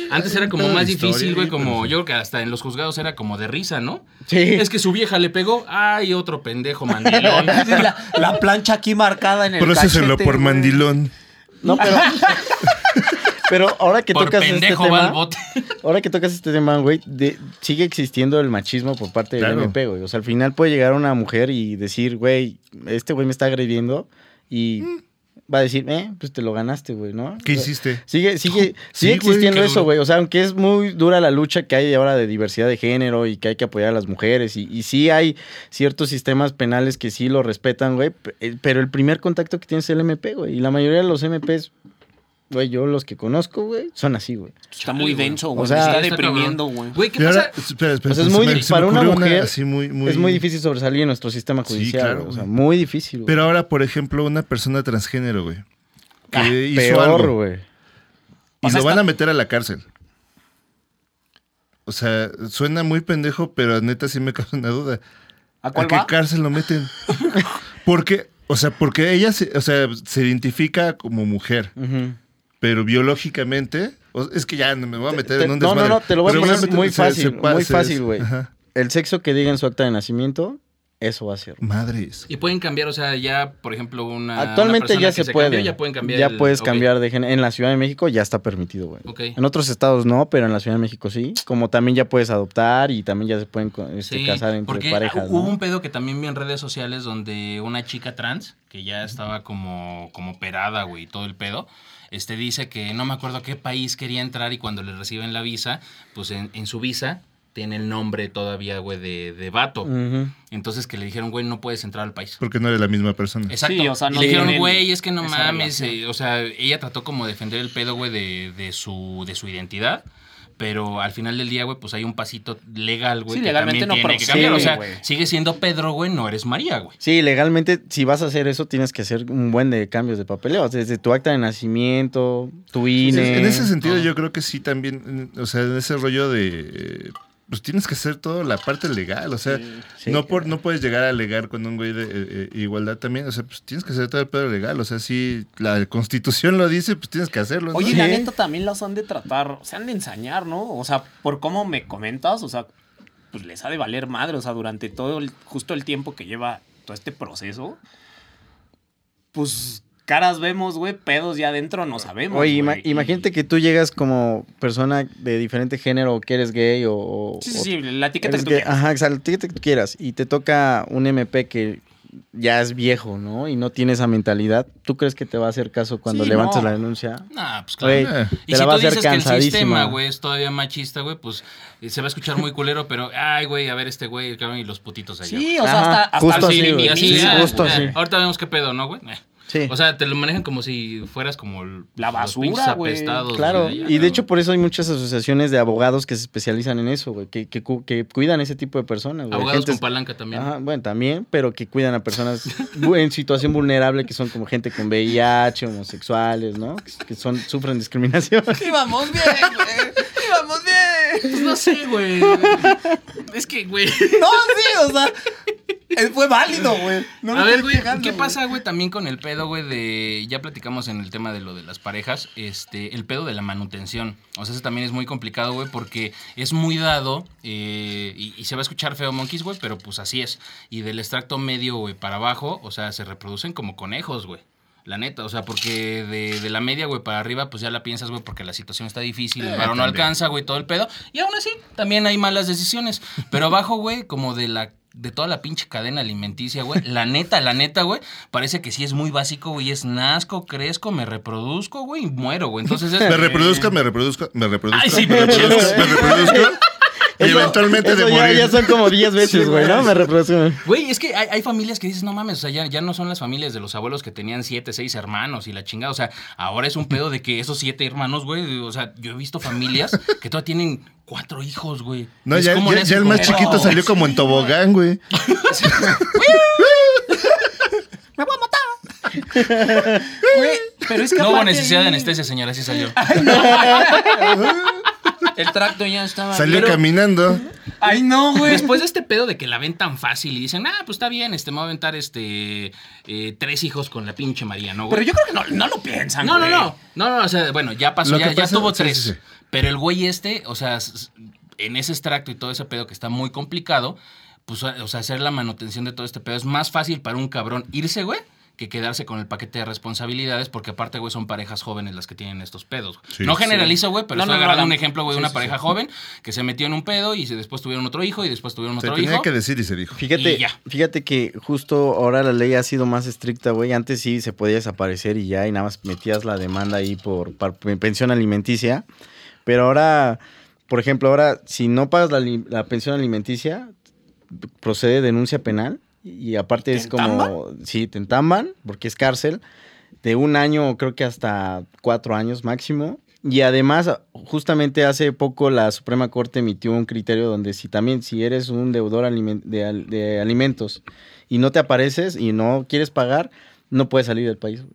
Antes hay era como más historia difícil, güey, como sí. yo creo que hasta en los juzgados era como de risa, ¿no? Sí. Es que su vieja le pegó, ay, otro pendejo mandilón. Sí, <laughs> la, la plancha aquí marcada en el Procéselo cachete, por güey. mandilón. No, pero. <laughs> pero ahora que por tocas este tema. <laughs> Ahora que tocas este tema, güey, de- sigue existiendo el machismo por parte del Claro. MP, güey. O sea, al final puede llegar una mujer y decir, güey, este güey me está agrediendo y va a decir, eh, pues te lo ganaste, güey, ¿no? ¿Qué hiciste? Sigue, sigue, sigue existiendo eso, güey. O sea, aunque es muy dura la lucha que hay ahora de diversidad de género y que hay que apoyar a las mujeres. Y, y sí hay ciertos sistemas penales que sí lo respetan, güey. eh, Pero el primer contacto que tienes es el MP, güey. Y la mayoría de los MPs, güey, yo los que conozco, güey, son así, güey. Está muy denso, güey. O sea, está deprimiendo, güey. Güey, ¿qué pasa? espera, espera, O sea, es muy me- para una mujer así muy, muy- Es muy difícil sobresalir en nuestro sistema Sí, judicial, claro. O sea, muy difícil, güey. Pero ahora, por ejemplo, una persona transgénero, güey. Que Ah, hizo peor, algo güey. y O sea, lo van está- a meter a la cárcel. O sea, suena muy pendejo, pero neta sí me causa una duda. ¿A ¿A cuál qué va? cárcel lo meten? <laughs> porque, o sea, porque ella se, o sea, se identifica como mujer, Ujú. Pero biológicamente, es que ya no me voy a meter Te- en un no, no, desmadre. no, te lo voy a poner muy fácil, se muy se- fácil, güey. El sexo que diga en su acta de nacimiento, eso va a ser. Madres. Y pueden cambiar, o sea, ya, por ejemplo, una. Actualmente una ya se puede. cambió, ya pueden cambiar. Ya el- puedes cambiar de género. En la Ciudad de México ya está permitido, güey. Ok. En otros estados no, pero en la Ciudad de México sí. Como también ya puedes adoptar y también ya se pueden este, Sí, casar entre porque parejas. hubo ¿no? un pedo que también vi en redes sociales donde una chica trans, que ya estaba como, como operada, güey, todo el pedo, este dice que no me acuerdo a qué país quería entrar y cuando le reciben la visa, pues en, en su visa tiene el nombre todavía, güey, de, de vato. Entonces que le dijeron, güey, no puedes entrar al país. Porque no eres la misma persona. Exacto. Sí, o sea, y no le dijeron, güey, es que no mames. eh, o sea, ella trató como de defender el pedo, güey, de, de, su, de su identidad. Pero al final del día, güey, pues hay un pasito legal, güey. Sí, que legalmente también no tiene que cambiar. O sea, sigue siendo Pedro, güey, no eres María, güey. Sí, legalmente, si vas a hacer eso, tienes que hacer un buen de cambios de papeleo. Desde tu acta de nacimiento, tu INE. en ese sentido, todo. yo creo que sí también, o sea, en ese rollo de, eh, pues tienes que hacer toda la parte legal, o sea, Sí, no por no puedes llegar a alegar con un güey de eh, eh, igualdad también, o sea, pues tienes que hacer todo el pedo legal, o sea, si la Constitución lo dice, pues tienes que hacerlo. ¿no? Oye, Sí. la neta también los han de tratar, se han de ensañar, ¿no? O sea, por cómo me comentas, o sea, pues les ha de valer madre, o sea, durante todo el, justo el tiempo que lleva todo este proceso, pues caras vemos, güey, pedos ya adentro no sabemos. Oye, ima- güey, y- imagínate que tú llegas como persona de diferente género, o que eres gay o... o- Sí, sí, o sí, la etiqueta que tú gay. quieras. Ajá, exacto, la etiqueta que tú quieras. Y te toca un MP que ya es viejo, ¿no? Y no tiene esa mentalidad. ¿Tú crees que te va a hacer caso cuando Sí, levantes no. la denuncia? Nah, pues claro. Eh. Y te si la va a tú hacer dices que el sistema, güey, es todavía machista, güey, pues eh, se va a escuchar muy culero, pero, ay, güey, a ver este güey, el cabrón y los putitos allá. Sí, o sea, hasta, hasta justo Así, así, ni- güey. así, Sí, justo así. Ahorita vemos qué pedo, ¿no, güey? Eh. Sí. O sea, te lo manejan como si fueras como La basura, güey. apestados, Claro, y de hecho por eso hay muchas asociaciones de abogados que se especializan en eso, güey, que, que, que cuidan ese tipo de personas. güey. Abogados Gentes- con palanca también. Ajá, bueno, también, pero que cuidan a personas en situación vulnerable, que son como gente con VIH, homosexuales, ¿no? Que, son, sufren discriminación. <laughs> Íbamos bien, güey. Íbamos bien. Pues no sé, güey. Es que, güey. No, sí, o sea, fue válido, güey. No a ver, güey, ¿qué pasa, güey, también con el pedo, güey, de... Ya platicamos en el tema de lo de las parejas, este, el pedo de la manutención. O sea, eso también es muy complicado, güey, porque es muy dado, eh, y, y se va a escuchar feo, monkeys, güey, pero pues así es. Y del extracto medio, güey, para abajo, o sea, se reproducen como conejos, güey. La neta, o sea, porque de, de la media, güey, para arriba, pues ya la piensas, güey, porque la situación está difícil, el varón no alcanza, güey, todo el pedo. Y aún así, también hay malas decisiones. Pero abajo, güey, como de la de toda la pinche cadena alimenticia, güey. La <laughs> neta, la neta, güey. Parece que sí es muy básico, güey. Es nazco, crezco, me reproduzco, güey, y muero, güey. Entonces es. <laughs> Me reproduzco, me reproduzco, me reproduzco. Ay, sí, <laughs> me reproduzco, me reproduzco. Y Eso- eventualmente de ya, morir. ya son como 10 veces, güey, ¿no? Me reproduzco. Güey, es que hay, hay familias que dices, no mames, o sea, ya, ya no son las familias de los abuelos que tenían siete, seis hermanos y la chingada. O sea, ahora es un pedo de que esos siete hermanos, güey, o sea, yo he visto familias que todavía tienen cuatro hijos, güey. No, Es ya, como ya- ya el más chiquito salió <laughs> como en tobogán, güey. <laughs> Me voy a matar. Güey, pero es que No hubo necesidad de anestesia, señora, así salió. <laughs> El tracto ya estaba. Salió Pero- caminando. Ay, no, güey. Después de este pedo de que la ven tan fácil y dicen, ah, pues está bien, este, me voy a aventar este, eh, tres hijos con la pinche María, ¿no, güey? Pero yo creo que no, no lo piensan, No, no, güey. no. No, no, o sea, bueno, ya pasó, Lo ya, que ya pasa- tuvo sí, tres. sí, sí. Pero el güey este, o sea, en ese extracto y todo ese pedo que está muy complicado, pues, o sea, hacer la manutención de todo este pedo es más fácil para un cabrón irse, güey, que quedarse con el paquete de responsabilidades, porque aparte, güey, son parejas jóvenes las que tienen estos pedos. Sí. no generalizo, güey, pero No, estoy no, agarrando no. un ejemplo, güey, de Sí, una sí, pareja sí. joven que se metió en un pedo y se- después tuvieron otro hijo y después tuvieron Se otro tenía hijo. que decir y se dijo. Fíjate, Y ya. fíjate que justo ahora la ley ha sido más estricta, güey. Antes sí se podía desaparecer y ya, y nada más metías la demanda ahí por, par- pensión alimenticia. Pero ahora, por ejemplo, ahora si no pagas la pensión alimenticia, procede denuncia penal. Y aparte ¿Te es como, sí, te entamban, porque es cárcel, de un año, creo que hasta cuatro años máximo. Y además, justamente hace poco la Suprema Corte emitió un criterio donde si también, si eres un deudor de, al- de alimentos y no te apareces y no quieres pagar, no puedes salir del país. güey.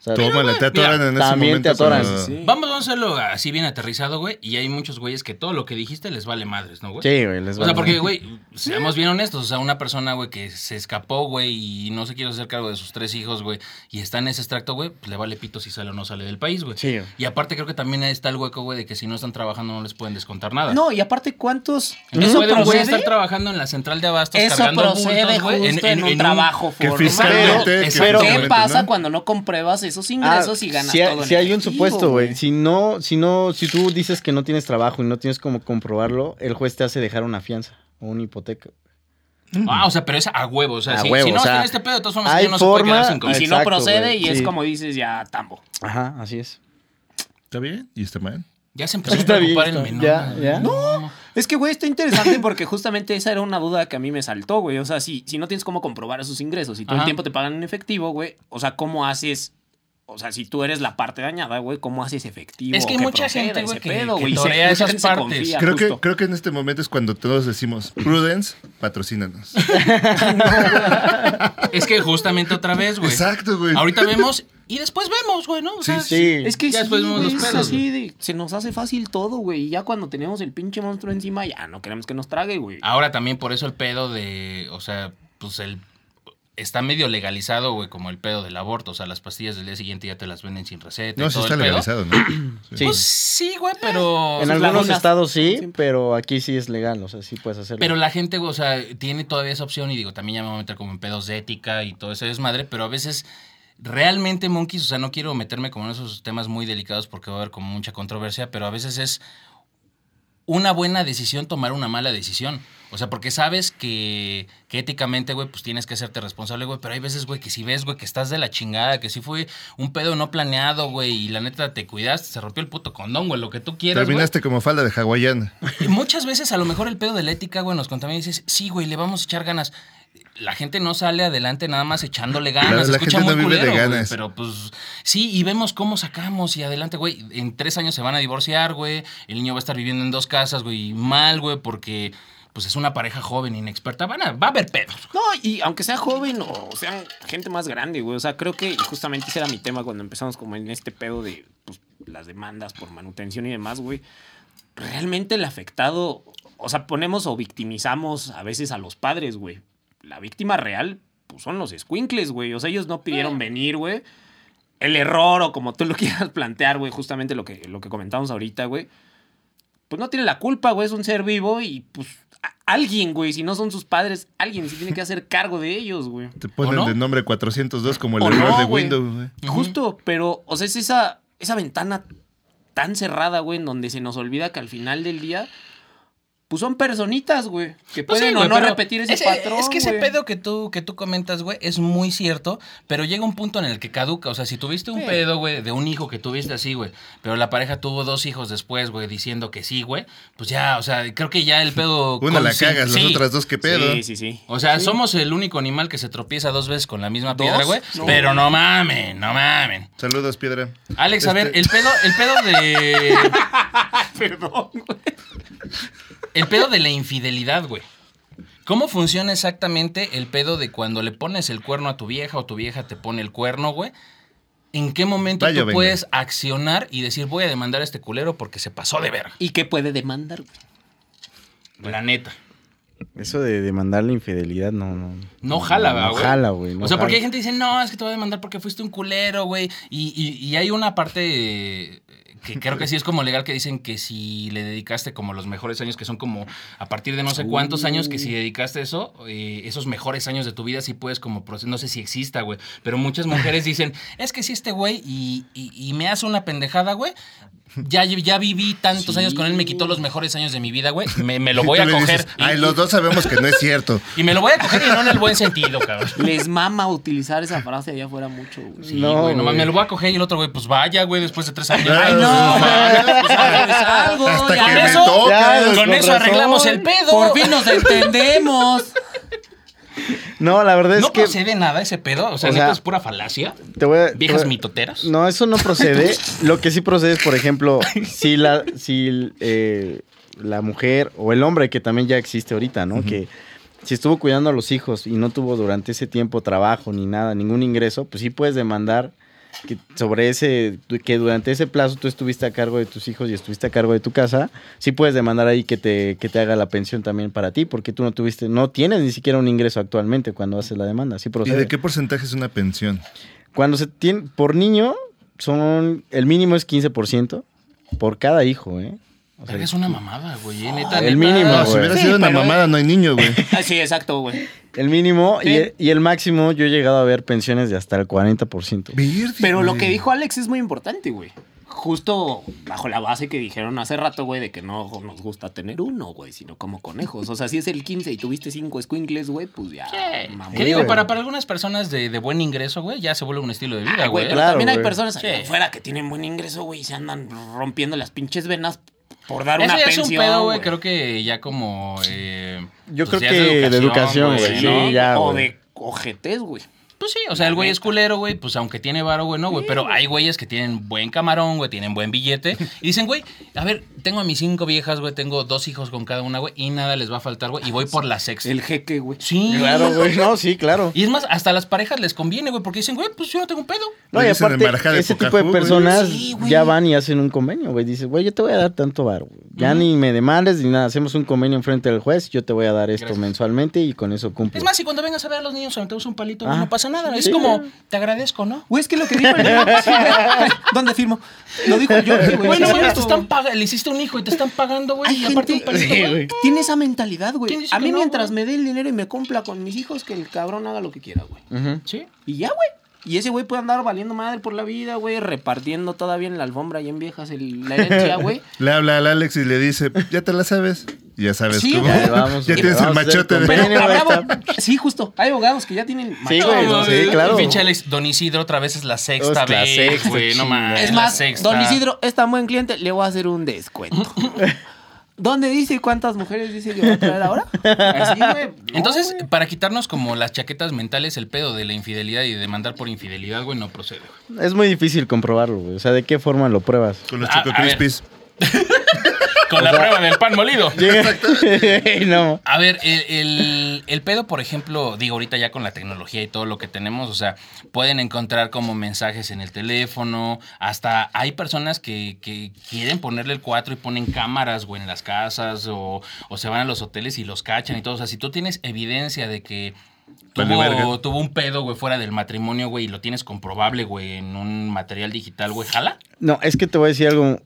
O sea, Tómala, te atoran en ese también te momento. atoran, sí. Vamos, vamos a hacerlo así bien aterrizado, güey. Y hay muchos güeyes que todo lo que dijiste les vale madres, ¿no, güey? sí, güey, les O sea, porque, güey, seamos bien honestos, o sea, una persona, güey, que se escapó, güey, y no se quiere hacer cargo de sus tres hijos, güey, y está en ese extracto, güey, pues le vale pito si sale o no sale del país, güey. Sí, güey. Y aparte creo que también está el hueco, güey, de que si no están trabajando no les pueden descontar nada. No, y aparte, ¿cuántos? Entonces ¿Eso puede un güey estar trabajando en la central de abastos Eso cargando procede bultos, güey, justo en, un trabajo que formal. fiscalmente- Pero- que Exacto. ¿Qué pasa cuando no compruebas esos Ah, ingresos y ganas si hay, todo en si hay un supuesto, güey. Si no, si no, si tú dices que no tienes trabajo y no tienes cómo comprobarlo, el juez te hace dejar una fianza o una hipoteca. Ah, o sea, pero es a huevo, o sea, A si, huevo, si no o sea, tiene este pedo, de todas formas, hay no se puede forma- quedar sin Y si no procede, y es como dices, ya tambo. Ajá, así es. ¿Está bien? ¿Y está mal? Ya se empezó Está a bien, preocupar el está- menor. ya, ya. No. Es que, güey, está interesante porque justamente esa era una duda que a mí me saltó, güey. O sea, si, si no tienes cómo comprobar esos ingresos y todo Ajá. el tiempo te pagan en efectivo, güey, o sea, ¿cómo haces? O sea, si tú eres la parte dañada, güey, ¿cómo haces efectivo? Es que hay mucha gente, güey, que- pedo, que güey? Y se- torea esas partes. confía, Creo que, justo. creo que en este momento es cuando todos decimos, Prudence, patrocínanos. <laughs> <laughs> Es que justamente otra vez, güey. Exacto, güey. Ahorita <laughs> vemos y después vemos, güey, ¿no? O sea, Sí, sí. Es que Ya sí, después vemos los es pedos, así de- se nos hace fácil todo, güey. Y ya cuando tenemos el pinche monstruo encima, ya no queremos que nos trague, güey. Ahora también por eso el pedo de, o sea, pues el está medio legalizado, güey, como el pedo del aborto, o sea, las pastillas del día siguiente ya te las venden sin receta No, y sí está el pedo. legalizado, ¿no? <clears throat> Sí. Pues sí, güey, pero en algunos estados sí, Sí. pero aquí sí es legal, o sea, sí puedes hacerlo. Pero la gente, güey, o sea, tiene todavía esa opción y digo, también ya me voy a meter como en pedos de ética y todo ese desmadre, pero a veces realmente, monkeys, o sea, no quiero meterme como en esos temas muy delicados porque va a haber como mucha controversia, pero a veces es una buena decisión tomar una mala decisión. O sea, porque sabes que, que éticamente, güey, pues tienes que hacerte responsable, güey. Pero hay veces, güey, que si ves, güey, que estás de la chingada, que si fue un pedo no planeado, güey, y la neta te cuidaste, se rompió el puto condón, güey, lo que tú quieras. Terminaste como falda de hawaiana. Y muchas veces a lo mejor el pedo de la ética, güey, nos contamina y dices, sí, güey, le vamos a echar ganas. La gente no sale adelante nada más echándole ganas. La- se la escucha gente muy no vive de culero, güey, ganas. pero pues sí, y vemos cómo sacamos y adelante, güey. En tres años se van a divorciar, güey. El niño va a estar viviendo en dos casas, güey, mal, güey, porque pues es una pareja joven, inexperta. Van a, va a haber pedos. No, y aunque sea joven o sea gente más grande, güey. O sea, creo que justamente ese era mi tema cuando empezamos como en este pedo de pues, las demandas por manutención y demás, güey. realmente el afectado, o sea, ponemos o victimizamos a veces a los padres, güey. La víctima real, pues son los squinkles, güey. O sea, ellos no pidieron venir, güey. El error, o como tú lo <laughs> quieras plantear, güey, justamente lo que, lo que comentamos ahorita, güey. Pues no tiene la culpa, güey, es un ser vivo y pues alguien, güey, si no son sus padres, alguien se tiene que hacer cargo de ellos, güey. Te ponen ¿O no? de nombre 402 como el error no, de. Windows, güey. Justo, pero, o sea, es esa, esa ventana tan cerrada, güey, en donde se nos olvida que al final del día, pues son personitas, güey, que Pues pueden sí, o no repetir ese, ese- patrón. Es que ese güey. pedo que tú, que tú comentas, güey, es muy cierto, pero llega un punto en el que caduca. O sea, si tuviste un Sí. pedo, güey, de un hijo que tuviste así, güey, pero la pareja tuvo dos hijos después, güey, diciendo que sí, güey, pues ya, o sea, creo que ya el pedo. <laughs> Una la sí, cagas, las sí. otras dos, ¿qué pedo? Sí, sí, sí. O sea, Sí. somos el único animal que se tropieza dos veces con la misma ¿Dos? piedra, güey. No. Pero no mamen, no mamen. Saludos, Piedra. Alex, a ver, Este- el pedo, el pedo de. <laughs> Perdón, güey. El pedo de la infidelidad, güey. ¿Cómo funciona exactamente el pedo de cuando le pones el cuerno a tu vieja o tu vieja te pone el cuerno, güey? ¿En qué momento Vaya, tú venga. puedes accionar y decir voy a demandar a este culero porque se pasó de verga? ¿Y qué puede demandar, güey? La neta. Eso de demandar la infidelidad, no, no. No jala, no, güey. jala, güey. no o sea, porque hay gente que dice, no, es que te voy a demandar porque fuiste un culero, güey. Y, y- y hay una parte que creo que sí es como legal que dicen que si le dedicaste como los mejores años, que son como a partir de no sé cuántos años, que si dedicaste eso, eh, esos mejores años de tu vida, sí puedes como, no sé si exista, güey. Pero muchas mujeres <laughs> dicen, es que si este güey y, y- y me hace una pendejada, güey. Ya, ya viví tantos Sí. años con él, me quitó los mejores años de mi vida, güey. Me, me <laughs> lo voy a coger. dices, y- Ay, los dos sabemos que no es cierto. <laughs> y me lo voy a coger y no en el buen sentido, cabrón. <laughs> Les mama utilizar esa frase allá afuera mucho, güey. Sí, No, güey, nomás güey. me lo voy a coger y el otro, güey, pues vaya, güey, después de tres años. Ay, no, mames. Pues, algo, Hasta ya que ves. me eso-. Ya, Con con eso arreglamos el pedo. Por fin nos entendemos. No, la verdad es no que. procede nada ese pedo. O sea, O sea, es pura falacia. Te voy a- te Viejas voy a- mitoteras. No, eso no procede. <laughs> Lo que sí procede es, por ejemplo, <laughs> si la, si eh, la mujer o el hombre que también ya existe ahorita, ¿no? Que si estuvo cuidando a los hijos y no tuvo durante ese tiempo trabajo ni nada, ningún ingreso, pues sí puedes demandar que sobre ese, que durante ese plazo tú estuviste a cargo de tus hijos y estuviste a cargo de tu casa, sí puedes demandar ahí que te, que te haga la pensión también para ti, porque tú no tuviste, no tienes ni siquiera un ingreso actualmente cuando haces la demanda, sí ¿Y procede. de qué porcentaje es una pensión? Cuando se tiene, por niño, son, el mínimo es 15% por cada hijo, ¿eh? O sea, es una mamada, güey. eh, Neta, El neta. mínimo, No, si hubiera Sí, sido una pero- mamada, no hay niño, güey. <laughs> Ah, sí, exacto, güey. el mínimo y, Sí. el, y el máximo, yo he llegado a ver pensiones de hasta el 40%. Verde, Pero lo que dijo Alex es muy importante, güey. Justo bajo la base que dijeron hace rato, güey, de que no nos gusta tener uno, güey, sino como conejos. O sea, si es el 15 y tuviste cinco squinkles, güey, pues ya. Que digo, para, para algunas personas de, de buen ingreso, güey, ya se vuelve un estilo de vida, Ah, güey, güey. pero Claro, también hay personas allá afuera que tienen buen ingreso, güey, y se andan rompiendo las pinches venas por dar Eso una ya es un pedo, güey. Creo que ya como. eh, Yo pues, creo ya es que de educación, güey, sí, ¿no? ya, o de ojetes, güey. Pues sí, o sea, el güey es culero, güey, pues aunque tiene varo, güey, no, güey, pero hay güeyes que tienen buen camarón, güey, tienen buen billete y dicen, güey, a ver, tengo a mis cinco viejas, güey, tengo dos hijos con cada una, güey, y nada les va a faltar, güey, y voy por la sexta. El jeque, güey. Sí. Claro, güey, no, sí, claro. Y es más, hasta a las parejas les conviene, güey, porque dicen, güey, pues yo no tengo un pedo. No, y aparte, ese tipo de personas Sí, güey. ya van y hacen un convenio, güey. Dices, güey, yo te voy a dar tanto güey. Ya ni me demandes ni nada. Hacemos un convenio enfrente del juez, yo te voy a dar esto Gracias. mensualmente y con eso cumplo. Es más, y cuando vengas a ver a los niños, aventamos un palito, güey, Ah, no pasa nada. Es sí. como, te agradezco, ¿no? Güey, es que lo que dijo el. <laughs> ¿Dónde firmo? Lo dijo yo, güey. Güey, sí no es mames, te están pagando, le hiciste un hijo y te están pagando, güey, Hay y aparte un que tiene esa mentalidad, güey. ¿Quién dice A mí no, mientras güey? me dé el dinero y me cumpla con mis hijos, que el cabrón haga lo que quiera, güey. Sí. Y ya, güey. Y ese güey puede andar valiendo madre por la vida, güey, repartiendo todavía en la alfombra y en viejas el- la herencia, <laughs> güey. Le habla al Alex y le dice, ya te la sabes. Ya sabes Sí, cómo. ya le vamos, <laughs> ya tienes el machote de... sí, justo. Hay abogados que ya tienen Sí, machote. güey, No, sí, güey, claro. Pinche Alex, Don Isidro otra vez es la sexta Es la vez, sexta, güey, no mames. Es más, sexta. don Isidro es tan buen cliente, le voy a hacer un descuento. <laughs> ¿Dónde dice cuántas mujeres dice que va a traer ahora? Así, güey. No, Entonces, güey. para quitarnos como las chaquetas mentales, el pedo de la infidelidad y de demandar por infidelidad, güey, no procede. güey. Es muy difícil comprobarlo, güey. O sea, ¿de qué forma lo pruebas? Con los Choco. Crispies. <laughs> Con la prueba del pan molido. <laughs> <laughs> No. A ver, el, el- el pedo, por ejemplo, digo ahorita ya con la tecnología y todo lo que tenemos, o sea, pueden encontrar como mensajes en el teléfono, hasta hay personas que, que quieren ponerle el 4 y ponen cámaras, güey, en las casas, o, o se van a los hoteles y los cachan y todo. O sea, si tú tienes evidencia de que tuvo, tuvo un pedo, güey, fuera del matrimonio, güey, y lo tienes comprobable, güey, en un material digital, güey, jala. No, es que te voy a decir algo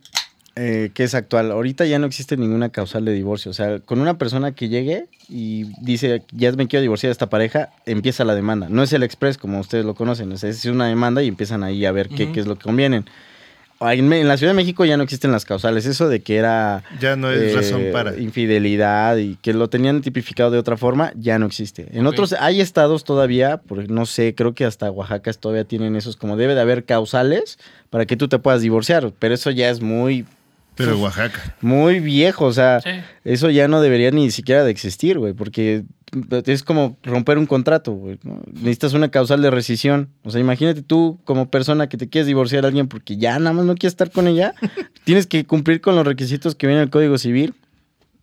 eh, que es actual. Ahorita ya no existe ninguna causal de divorcio. O sea, con una persona que llegue y dice, ya me quiero divorciar de esta pareja, empieza la demanda. No es el express como ustedes lo conocen. O sea, es una demanda y empiezan ahí a ver qué, es lo que convienen. En, en la Ciudad de México ya no existen las causales. Eso de que era Ya no es eh, razón para. infidelidad y que lo tenían tipificado de otra forma, ya no existe. En otros hay estados todavía, por, no sé, creo que hasta Oaxaca todavía tienen esos, como debe de haber causales para que tú te puedas divorciar, pero eso ya es muy, Pero Oaxaca. muy viejo, o sea, Sí. eso ya no debería ni siquiera de existir, güey, porque es como romper un contrato, güey. ¿no? Necesitas una causal de rescisión. O sea, imagínate tú como persona que te quieres divorciar a alguien porque ya nada más no quieres estar con ella, <laughs> tienes que cumplir con los requisitos que viene el Código Civil.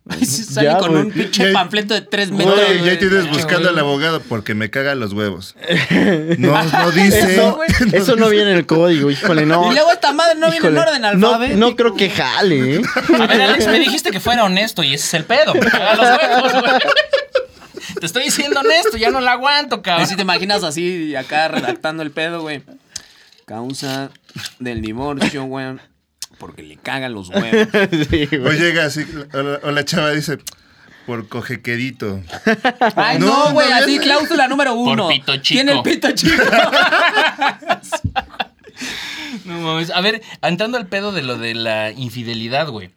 <laughs> Sale Ya, con un pinche Ya- panfleto de tres metros. Güey, ya tienes buscando al abogado porque me caga los huevos. <laughs> No, no dice. Eso, <laughs> eso no viene en el código, híjole, no. Y luego esta madre no viene en orden no, alfabético. no creo que jale, ¿eh? A ver, Alex, me dijiste que fuera honesto y ese es el pedo. Me caga los huevos, güey. Te estoy diciendo honesto, ya no la aguanto, cabrón. si te imaginas así, acá redactando el pedo, güey. Causa del divorcio, güey. Porque le cagan los huevos. <laughs> Sí, O llega así, o la, o la chava dice, por cojequerito. Ay, No, güey, no, así cláusula número uno. pito chico. Tiene el pito chico. <laughs> No mames. A ver, entrando al pedo de lo de la infidelidad, güey.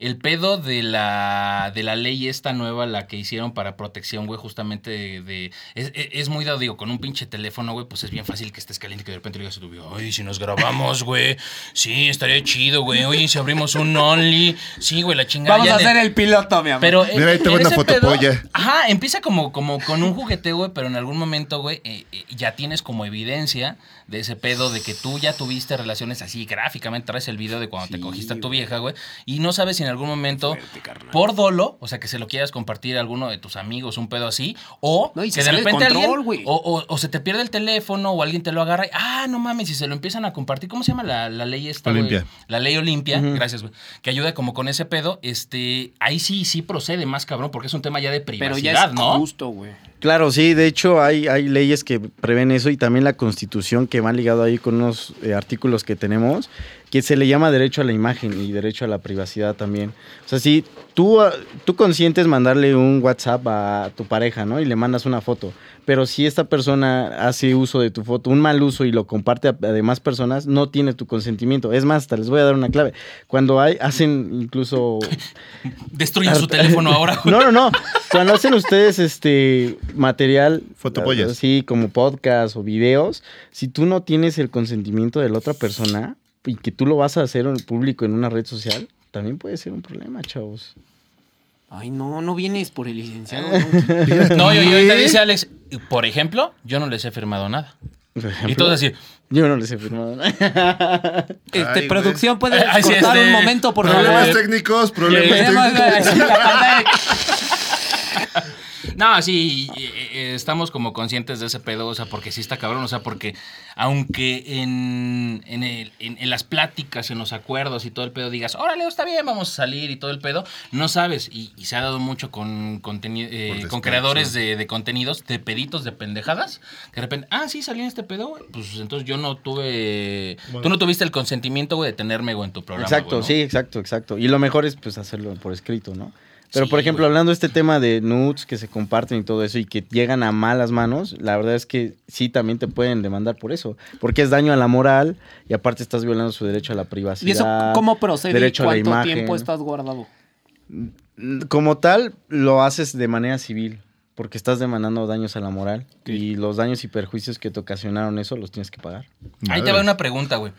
El pedo de la, de la ley esta nueva, la que hicieron para protección, güey, justamente de... de- es, es- es muy dado, digo, con un pinche teléfono, güey, pues es bien fácil que estés caliente y que de repente le digas a tu video, ay, si nos grabamos, güey, sí, estaría chido, güey, oye, si abrimos un Only, sí, güey, la chingada. Vamos ya a de- hacer el piloto, mi amor. Pero Mira, ahí en una ese pedo- fotopolla. Ajá, empieza como, como con un juguete, güey, pero en algún momento, güey, eh, eh, ya tienes como evidencia de ese pedo de que tú ya tuviste relaciones así gráficamente. Traes el video de cuando te cogiste a tu vieja, güey, y no sabes si en algún momento, Fuerte, por dolo, o sea, que se lo quieras compartir a alguno de tus amigos, un pedo así, o No, y que de repente control, alguien, güey. o, o- o se te pierde el teléfono, o alguien te lo agarra y, ah, no mames, si se lo empiezan a compartir, ¿cómo se llama la, la ley esta? Olimpia. La ley Olimpia, gracias, güey, que ayuda como con ese pedo, este, ahí sí, sí procede más cabrón, porque es un tema ya de Pero privacidad, ya es ¿no? justo, güey. Claro, sí, de hecho hay, hay leyes que prevén eso y también la constitución que van ligado ahí con unos eh, artículos que tenemos, que se le llama derecho a la imagen y derecho a la privacidad también. O sea, si tú, ah, tú consientes mandarle un WhatsApp a tu pareja, ¿no? Y le mandas una foto, pero si esta persona hace uso de tu foto, un mal uso y lo comparte a, a demás personas, no tiene tu consentimiento. Es más, hasta les voy a dar una clave. Cuando hay, hacen incluso <laughs> Destruyen su teléfono ahora, <laughs> no, no, no. Cuando hacen ustedes este material, Fotopollas. así como podcast o videos, si tú no tienes el consentimiento de la otra persona y que tú lo vas a hacer en público en una red social, también puede ser un problema, chavos. Ay, no, no vienes por el licenciado. No, <laughs> y y ahorita dice Alex, por ejemplo, yo no les he firmado nada. Y todos así, Yo no les he firmado nada. <laughs> Este, Ay, güey. producción, ¿puedes Ay, sí, cortar este- un momento, por Problemas favor? técnicos, problemas técnicos. <laughs> No, sí, eh, eh, estamos como conscientes de ese pedo, o sea, porque sí está cabrón, o sea, porque aunque en, en, el- en- en las pláticas, en los acuerdos y todo el pedo digas, órale, está bien, vamos a salir y todo el pedo, no sabes, y, y se ha dado mucho con, eh, con creadores de, de contenidos, de peditos, de pendejadas, que de repente, ah, sí, salí en este pedo, güey, pues entonces yo no tuve, Bueno. tú no tuviste el consentimiento, güey, de tenerme, güey, en tu programa. Exacto, güey, ¿no? sí, exacto, exacto. Y lo mejor es pues hacerlo por escrito, ¿no? Pero Sí, por ejemplo, güey. hablando de este tema de nudes que se comparten y todo eso y que llegan a malas manos, la verdad es que sí también te pueden demandar por eso, porque es daño a la moral y aparte estás violando su derecho a la ¿Y eso privacidad. cómo procede? y derecho a la ¿Cuánto imagen. tiempo estás guardado? Como tal, lo haces de manera civil, porque estás demandando daños a la moral y los daños y perjuicios que te ocasionaron eso los tienes que pagar. Ahí te va una pregunta, güey.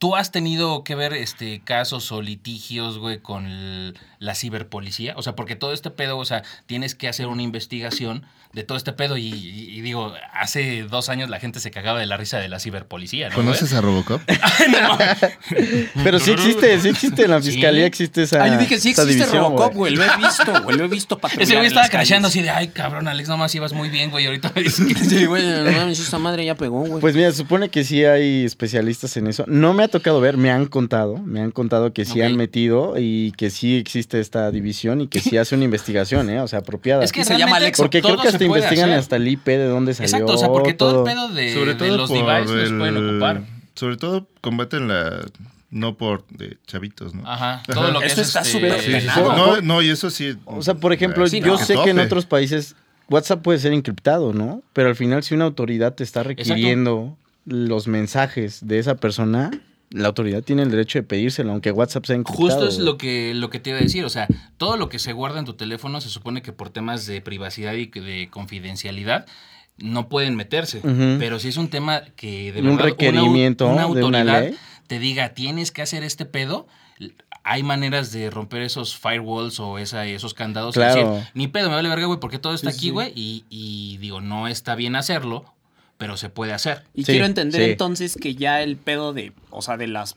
¿Tú has tenido que ver este casos o litigios, güey, con la ciberpolicía? O sea, porque todo este pedo, o sea, tienes que hacer una investigación de todo este pedo y, y- y digo, hace dos años la gente se cagaba de la risa de la ciberpolicía, ¿no? ¿Conoces a Robocop? <laughs> <laughs> Pero sí existe, sí existe en la Sí. fiscalía, existe esa. Ah, yo dije, sí esa existe división, Robocop, güey. Lo he visto, güey. Lo he visto patrullar Ese güey estaba crasheando así de, ay, cabrón, Alex, nomás ibas muy bien, güey, ahorita me dices que... Sí, güey, no mames, esta madre ya pegó, güey. Pues mira, se supone que sí hay especialistas en eso. No me ha tocado ver, me han contado, me han contado que sí han metido y que sí existe esta división y que sí hace una investigación, ¿eh? O sea, apropiada. Es que se llama Alex, Porque creo que investigan hacer. hasta el IP de dónde salió. Exacto, o sea, porque todo, el pedo de, sobre de todo los devices los pueden ocupar. Sobre todo combaten la... No por de chavitos, ¿no? Ajá, todo lo que Eso es está este, súper Sí, sí, sí. penado. No, no, y eso sí... O sea, por ejemplo, Sí, yo no. sé que en otros países WhatsApp puede ser encriptado, ¿no? Pero al final si una autoridad te está requiriendo los mensajes de esa persona, la autoridad tiene el derecho de pedírselo, aunque WhatsApp sea encriptado. Justo es lo que, lo que te iba a decir, o sea, todo lo que se guarda en tu teléfono se supone que por temas de privacidad y de confidencialidad no pueden meterse, pero si es un tema que de Un verdad requerimiento una, de una autoridad ley. te diga tienes que hacer este pedo, hay maneras de romper esos firewalls o esa, esos candados y Claro. decir, ni pedo, me vale verga, güey, porque todo está Sí, aquí, sí. güey, y, y digo, no está bien hacerlo, pero se puede hacer. Y Sí, quiero entender sí. entonces que ya el pedo de, o sea, de las,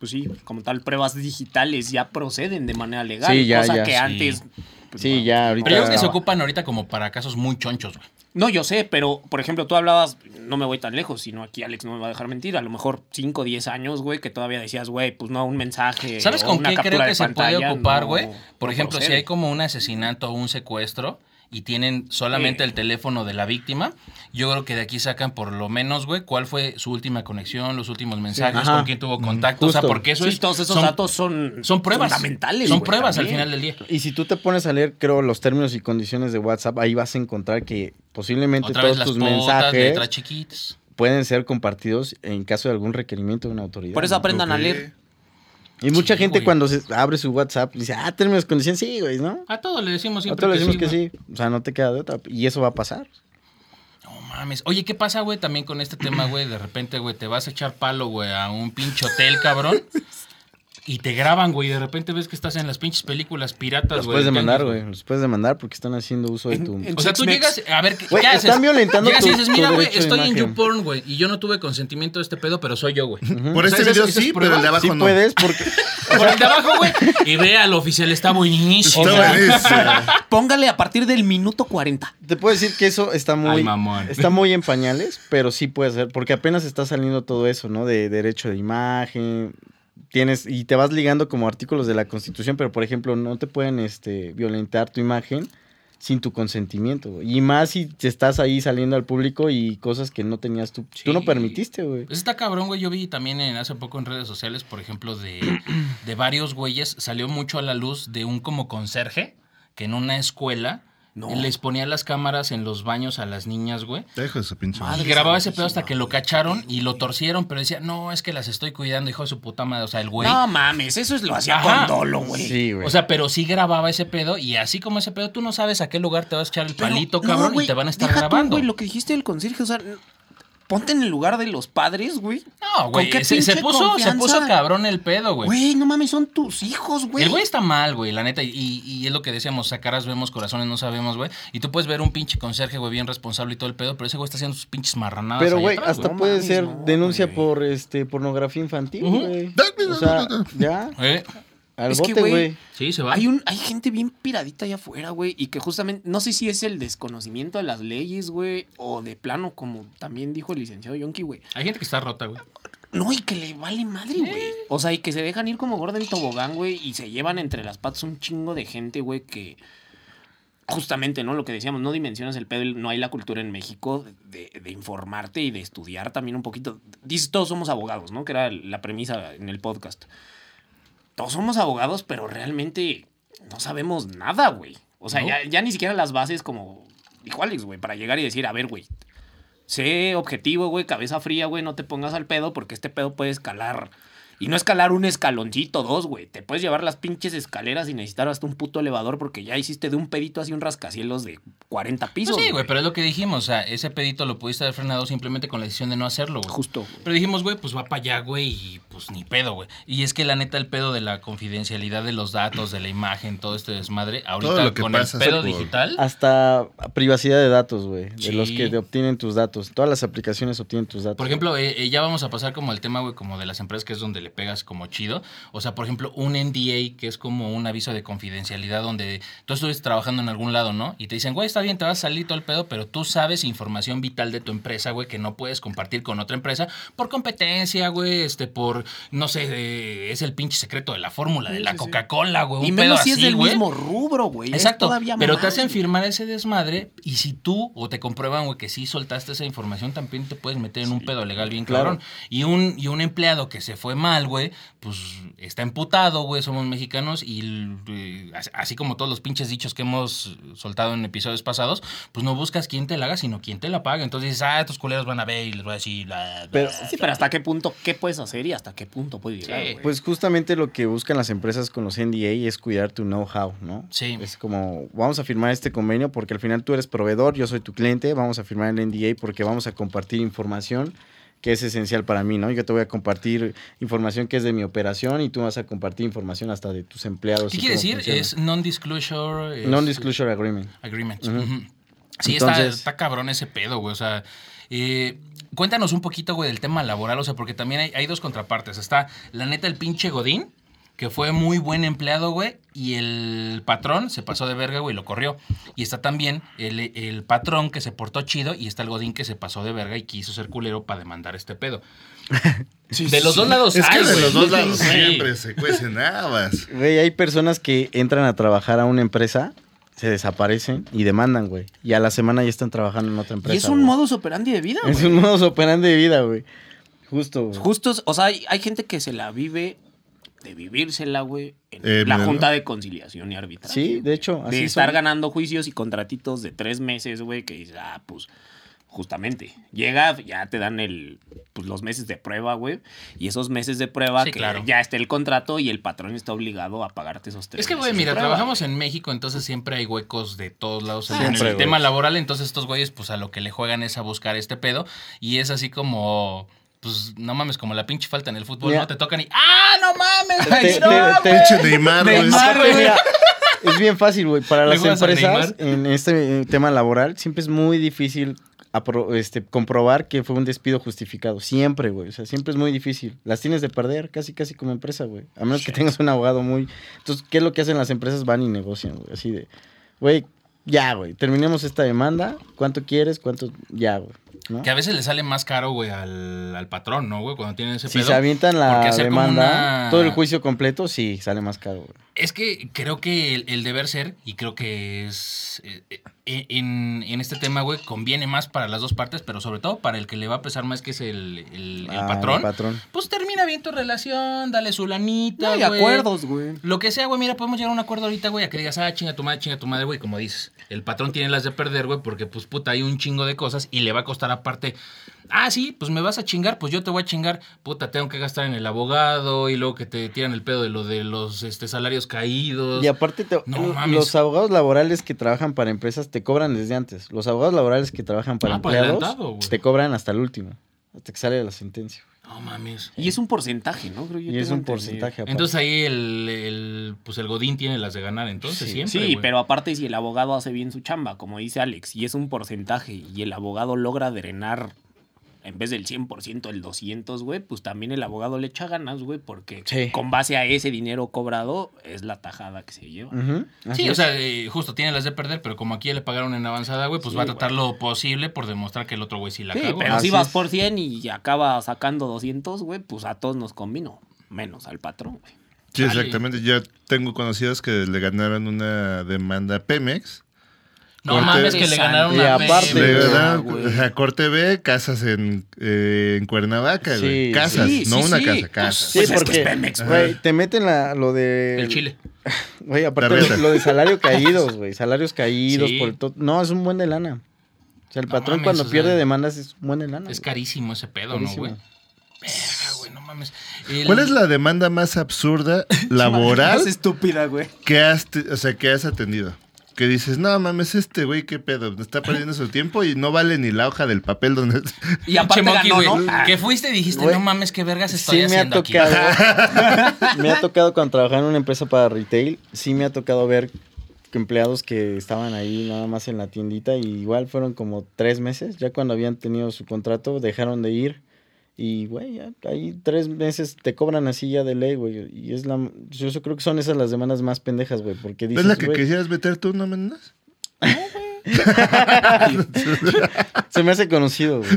pues sí, como tal, pruebas digitales ya proceden de manera legal. Sí, ya, cosa ya. que Sí. antes. pues, Sí, ya ahorita. Pero yo creo que se ocupan ahorita como para casos muy chonchos, güey. No, yo sé, pero por ejemplo, tú hablabas, no me voy tan lejos, sino aquí Alex no me va a dejar mentir, a lo mejor 5 o 10 años, güey, que todavía decías, güey, pues no, un mensaje. ¿Sabes o con una qué creo captura que de se puede pantalla, ocupar, no- güey? Por no ejemplo, si hay como un asesinato o un secuestro y tienen solamente Sí. el teléfono de la víctima, yo creo que de aquí sacan por lo menos, güey, cuál fue su última conexión, los últimos mensajes, con quién tuvo contacto, o sea, porque eso Sí, es todos esos son, datos son, son pruebas fundamentales. Son güey, pruebas al final del día. Y si tú te pones a leer, creo, los términos y condiciones de WhatsApp, ahí vas a encontrar que posiblemente Otra vez todos las tus potas, mensajes letras chiquitas. pueden ser compartidos en caso de algún requerimiento de una autoridad. Por eso ¿no? aprendan a leer. Y mucha Sí, gente güey. cuando se abre su WhatsApp dice, ah, términos condiciones, sí, güey, ¿no? A todos le decimos siempre Nosotros le decimos que güey. sí. O sea, no te queda de otra. Y eso va a pasar. No mames. Oye, ¿qué pasa, güey, también con este tema, güey? De repente, güey, te vas a echar palo, güey, a un pinche hotel, cabrón. <laughs> Y te graban, güey, y de repente ves que estás en las pinches películas piratas, Los güey. puedes del demandar, güey. Los puedes demandar porque están haciendo uso de tu... en- O sea, tú llegas, a ver, ¿qué, Güey, qué haces? están violentando Llegas y tu- dices, tu mira, güey, estoy en imagen". YouPorn, güey, y yo no tuve consentimiento de este pedo, pero soy yo, güey. Por O este sea, ¿esa- video es sí, pero el de abajo Sí no. puedes porque... <laughs> Por el de abajo, güey. Y ve al oficial, está buenísimo. Está buenísimo. <laughs> Póngale a partir del minuto 40. Te puedo decir que eso está muy... Ay, mamón. Está muy en pañales, pero sí puede ser. Porque apenas está saliendo todo eso, ¿no? De derecho de imagen... Tienes, y te vas ligando como artículos de la Constitución, pero por ejemplo, no te pueden este, violentar tu imagen sin tu consentimiento. güey. Y más si te estás ahí saliendo al público y cosas que no tenías tú. Tú no permitiste, güey. Pues está cabrón, güey. Yo vi también en, hace poco en redes sociales, por ejemplo, de, <clears throat> de varios güeyes, salió mucho a la luz de un como conserje que en una escuela No. les ponía las cámaras en los baños a las niñas, güey. Dejo ese pinche. Madre Y grababa ese pedo hasta que lo cacharon y lo torcieron, pero decía, no, es que las estoy cuidando, hijo de su puta madre. O sea, el güey. No mames, eso es lo hacía Ajá. con dolo, güey. Sí, güey. O sea, pero sí grababa ese pedo y así como ese pedo, tú no sabes a qué lugar te vas a echar el Pero, palito, no, cabrón, güey, y te van a estar deja tú, grabando. güey, lo que dijiste del conserje, o sea, ponte en el lugar de los padres, güey. no, güey, ¿Con qué se, puso, se confianza? puso cabrón el pedo, güey. Güey, no mames, son tus hijos, güey. El güey está mal, güey, la neta. Y, y es lo que decíamos, sacaras vemos, corazones no sabemos, güey. Y tú puedes ver un pinche conserje, güey, bien responsable y todo el pedo, pero ese güey está haciendo sus pinches marranadas. Pero, güey, hasta puede ser no, denuncia güey. por este pornografía infantil, güey. O sea, ya, Eh, al Es que, bote, güey, güey. Sí, se va. Hay, un, hay gente bien piradita allá afuera, güey, y que justamente, no sé si es el desconocimiento de las leyes, güey, o de plano, como también dijo el licenciado Yonki, güey. Hay gente que está rota, güey. No, y que le vale madre, güey. O sea, y que se dejan ir como gorda en tobogán, güey, y se llevan entre las patas un chingo de gente, güey, que justamente, ¿no? Lo que decíamos, no dimensionas el pedo, no hay la cultura en México de, de informarte y de estudiar también un poquito. Dices, todos somos abogados, ¿no? Que era la premisa en el podcast. Todos somos abogados, pero realmente no sabemos nada, güey. O sea, ¿No? ya, ya ni siquiera las bases como dijo Alex, güey, para llegar y decir, a ver, güey, sé objetivo, güey, cabeza fría, güey, no te pongas al pedo porque este pedo puede escalar. Y no escalar un escaloncito, dos, güey. Te puedes llevar las pinches escaleras y necesitar hasta un puto elevador porque ya hiciste de un pedito así un rascacielos de 40 pisos. Pues sí, güey, pero es lo que dijimos. O sea, ese pedito lo pudiste haber frenado simplemente con la decisión de no hacerlo, güey. Justo. Pero dijimos, güey, pues va para allá, güey, y pues ni pedo, güey. Y es que la neta, el pedo de la confidencialidad de los datos, de la imagen, todo este desmadre, ahorita lo que con pasa el pedo por- digital. Hasta privacidad de datos, güey. De los que te obtienen tus datos. Todas las aplicaciones obtienen tus datos. Por ejemplo, eh, eh, ya vamos a pasar como el tema, güey, como de las empresas, que es donde le pegas como chido. O sea, por ejemplo, un NDA, que es como un aviso de confidencialidad, donde tú estuviste trabajando en algún lado, ¿no? Y te dicen, güey, está bien, te vas a salir todo el pedo, pero tú sabes información vital de tu empresa, güey, que no puedes compartir con otra empresa por competencia, güey, este, por, no sé, es el pinche secreto de la fórmula, de la Coca-Cola, güey. Y un menos pedo si es así, del güey. mismo rubro, güey. es Exacto, todavía pero más, te hacen firmar ese desmadre y si tú o te comprueban, güey, que sí soltaste esa información, también te puedes meter en un pedo legal bien claro. Y un, y un empleado que se fue mal, güey, pues está emputado, güey, somos mexicanos y eh, así- como todos los pinches dichos que hemos soltado en episodios pasados, pues no buscas quién te la haga, sino quién te la paga. Entonces dices, ah, estos culeros van a ver y les voy a decir, Pero- Sí, pero hasta qué punto, qué puedes hacer y hasta qué punto puedes llegar, Sí. Pues justamente lo que buscan las empresas con los NDA es cuidar tu know-how, ¿no? Sí. Es como, vamos a firmar este convenio porque al final tú eres proveedor, yo soy tu cliente, vamos a firmar el NDA porque vamos a compartir información que es esencial para mí, ¿no? Yo te voy a compartir información que es de mi operación y tú vas a compartir información hasta de tus empleados. ¿Qué quiere decir? funciona. Es non-disclosure. es- Non-disclosure agreement. Agreement. Sí, está, Entonces- está cabrón ese pedo, güey. O sea, eh, cuéntanos un poquito, güey, del tema laboral. O sea, porque también hay, hay dos contrapartes. Está, la neta, el pinche Godín, que fue muy buen empleado, güey, y el patrón se pasó de verga, güey, y lo corrió. Y está también el, el patrón que se portó chido, y está el Godín que se pasó de verga y quiso ser culero para demandar este pedo. <laughs> de los dos lados Es que hay, de los dos lados Sí. siempre se cuecen habas. Güey, hay personas que entran a trabajar a una empresa, se desaparecen y demandan, güey. Y a la semana ya están trabajando en otra empresa. y es un güey. modus operandi de vida, Es güey. un modus operandi de vida, güey. Justo, güey. Justos, o sea, hay, hay gente que se la vive de vivírsela, güey, en Eh, la mira, Junta de Conciliación y Arbitraje. Sí, de hecho, así de estar son. ganando juicios y contratitos de tres meses, güey, que dices, ah, pues, justamente, llega, ya te dan el, pues, los meses de prueba, güey, y esos meses de prueba, Sí, que claro. ya está el contrato y el patrón está obligado a pagarte esos tres Es que, güey, mira, trabajamos en México, entonces siempre hay huecos de todos lados en Siempre, el güey. tema laboral. Entonces, estos güeyes, pues a lo que le juegan es a buscar este pedo. Y es así como. Pues no mames, como la pinche falta en el fútbol, Mira. no te tocan y. ¡Ah, no mames! Te- güey, no, te-! Pinche Neymar, güey. Neymar, güey. mira, es bien fácil, güey. Para las empresas, en este tema laboral, siempre es muy difícil este, comprobar que fue un despido justificado. Siempre, güey. O sea, siempre es muy difícil. Las tienes de perder casi, casi como empresa, güey. A menos que tengas un abogado muy... Entonces, ¿qué es lo que hacen las empresas? Van y negocian, güey. Así de, güey, ya, güey. Terminemos esta demanda. ¿Cuánto quieres? ¿Cuánto? Ya, güey. ¿no? Que a veces le sale más caro, güey, al, al patrón, ¿no, güey? Cuando tienen ese Si pedo. se avientan la demanda, una- todo el juicio completo, sí, sale más caro, güey. Es que creo que el, el deber ser, y creo que es. eh, eh, en, en este tema, güey, conviene más para las dos partes, pero sobre todo para el que le va a pesar más, que es el, el- el Ah, patrón. el patrón. Pues termina bien tu relación, dale su lanita. No hay güey. acuerdos, güey. Lo que sea, güey, mira, podemos llegar a un acuerdo ahorita, güey, a que digas, ah, chinga tu madre, chinga tu madre, güey, como dices. El patrón tiene las de perder, güey, porque, pues, puta, hay un chingo de cosas y le va a costar aparte. Ah, sí, pues me vas a chingar, pues yo te voy a chingar. Puta, tengo que gastar en el abogado y luego que te tiran el pedo de lo de los este, salarios caídos. Y aparte, te- No mames. los abogados laborales que trabajan para empresas te cobran desde antes. Los abogados laborales que trabajan para Ah, empleados te cobran hasta el último, hasta que sale la sentencia. No mames. Y es un porcentaje, ¿no? Creo yo Y es un entendido. porcentaje. aparte. Entonces ahí el, el, pues el Godín tiene las de ganar, entonces Sí. siempre. Sí, pero aparte si el abogado hace bien su chamba, como dice Alex, y es un porcentaje, y el abogado logra drenar en vez del 100% el 200, güey, pues también el abogado le echa ganas, güey, porque Sí. con base a ese dinero cobrado es la tajada que se lleva. Sí, o sea, eh, justo tiene las de perder, pero como aquí ya le pagaron en avanzada, güey, pues Sí, va a tratar lo posible por demostrar que el otro güey sí la Sí, cagó. pero Así si vas es. por 100 y acaba sacando 200, güey, pues a todos nos convino, menos al patrón, güey. Sí, exactamente. Yo tengo conocidos que le ganaron una demanda a Pemex. No Corte- mames, que le ganaron Y una aparte- vez. Le güey. ganaron güey. o sea, Corte B, casas en, eh, en Cuernavaca, güey. Sí, casas, sí, no sí, una sí. casa, Pues, casas. Sí, Pues es que porque, es Pemex, güey, te meten la, lo de... El Chile. <laughs> Güey, aparte lo, lo de salario caídos, güey. Salarios caídos Sí. por todo. No, es un buen de lana. O sea, el No patrón mames, cuando sea, pierde demandas es un buen de lana. Es güey. carísimo ese pedo, ¿no, Carísimo. güey? Verga, güey, no mames. El- ¿Cuál es la demanda más absurda <laughs> laboral Más estúpida, güey. que has, o sea, que has atendido? Que dices, no mames, este güey, qué pedo, está perdiendo su tiempo y no vale ni la hoja del papel donde... <laughs> Y aparte ganó. Ah, Que fuiste y dijiste, Güey, no mames, qué vergas estoy Sí me ha haciendo aquí. tocado. <laughs> me ha tocado cuando trabajaba en una empresa para retail, sí me ha tocado ver empleados que estaban ahí nada más en la tiendita y igual fueron como tres meses, ya cuando habían tenido su contrato dejaron de ir y güey, ya ahí tres meses te cobran así ya de ley, güey, y es la, yo creo que son esas las demandas más pendejas, güey, porque dices, ¿Es la que quisieras meter tú, no menos? Se me hace conocido, güey.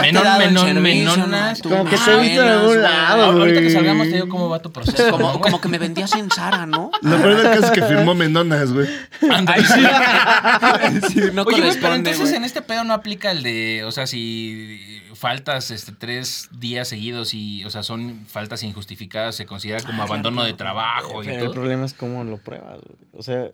Menón, menón. ¿no? Como que te he visto en menos, algún güey. lado, Ahorita que güey. salgamos te digo cómo va tu proceso. Como, como que me vendías en Sara, ¿no? Lo peor del caso es que firmó Menonas, güey. Ándale. Sí, no Oye, güey, pero entonces güey. en este pedo no aplica el de, o sea, si faltas este tres días seguidos y, o sea, son faltas injustificadas, se considera como abandono de trabajo y Pero el problema es cómo lo pruebas, güey. O sea,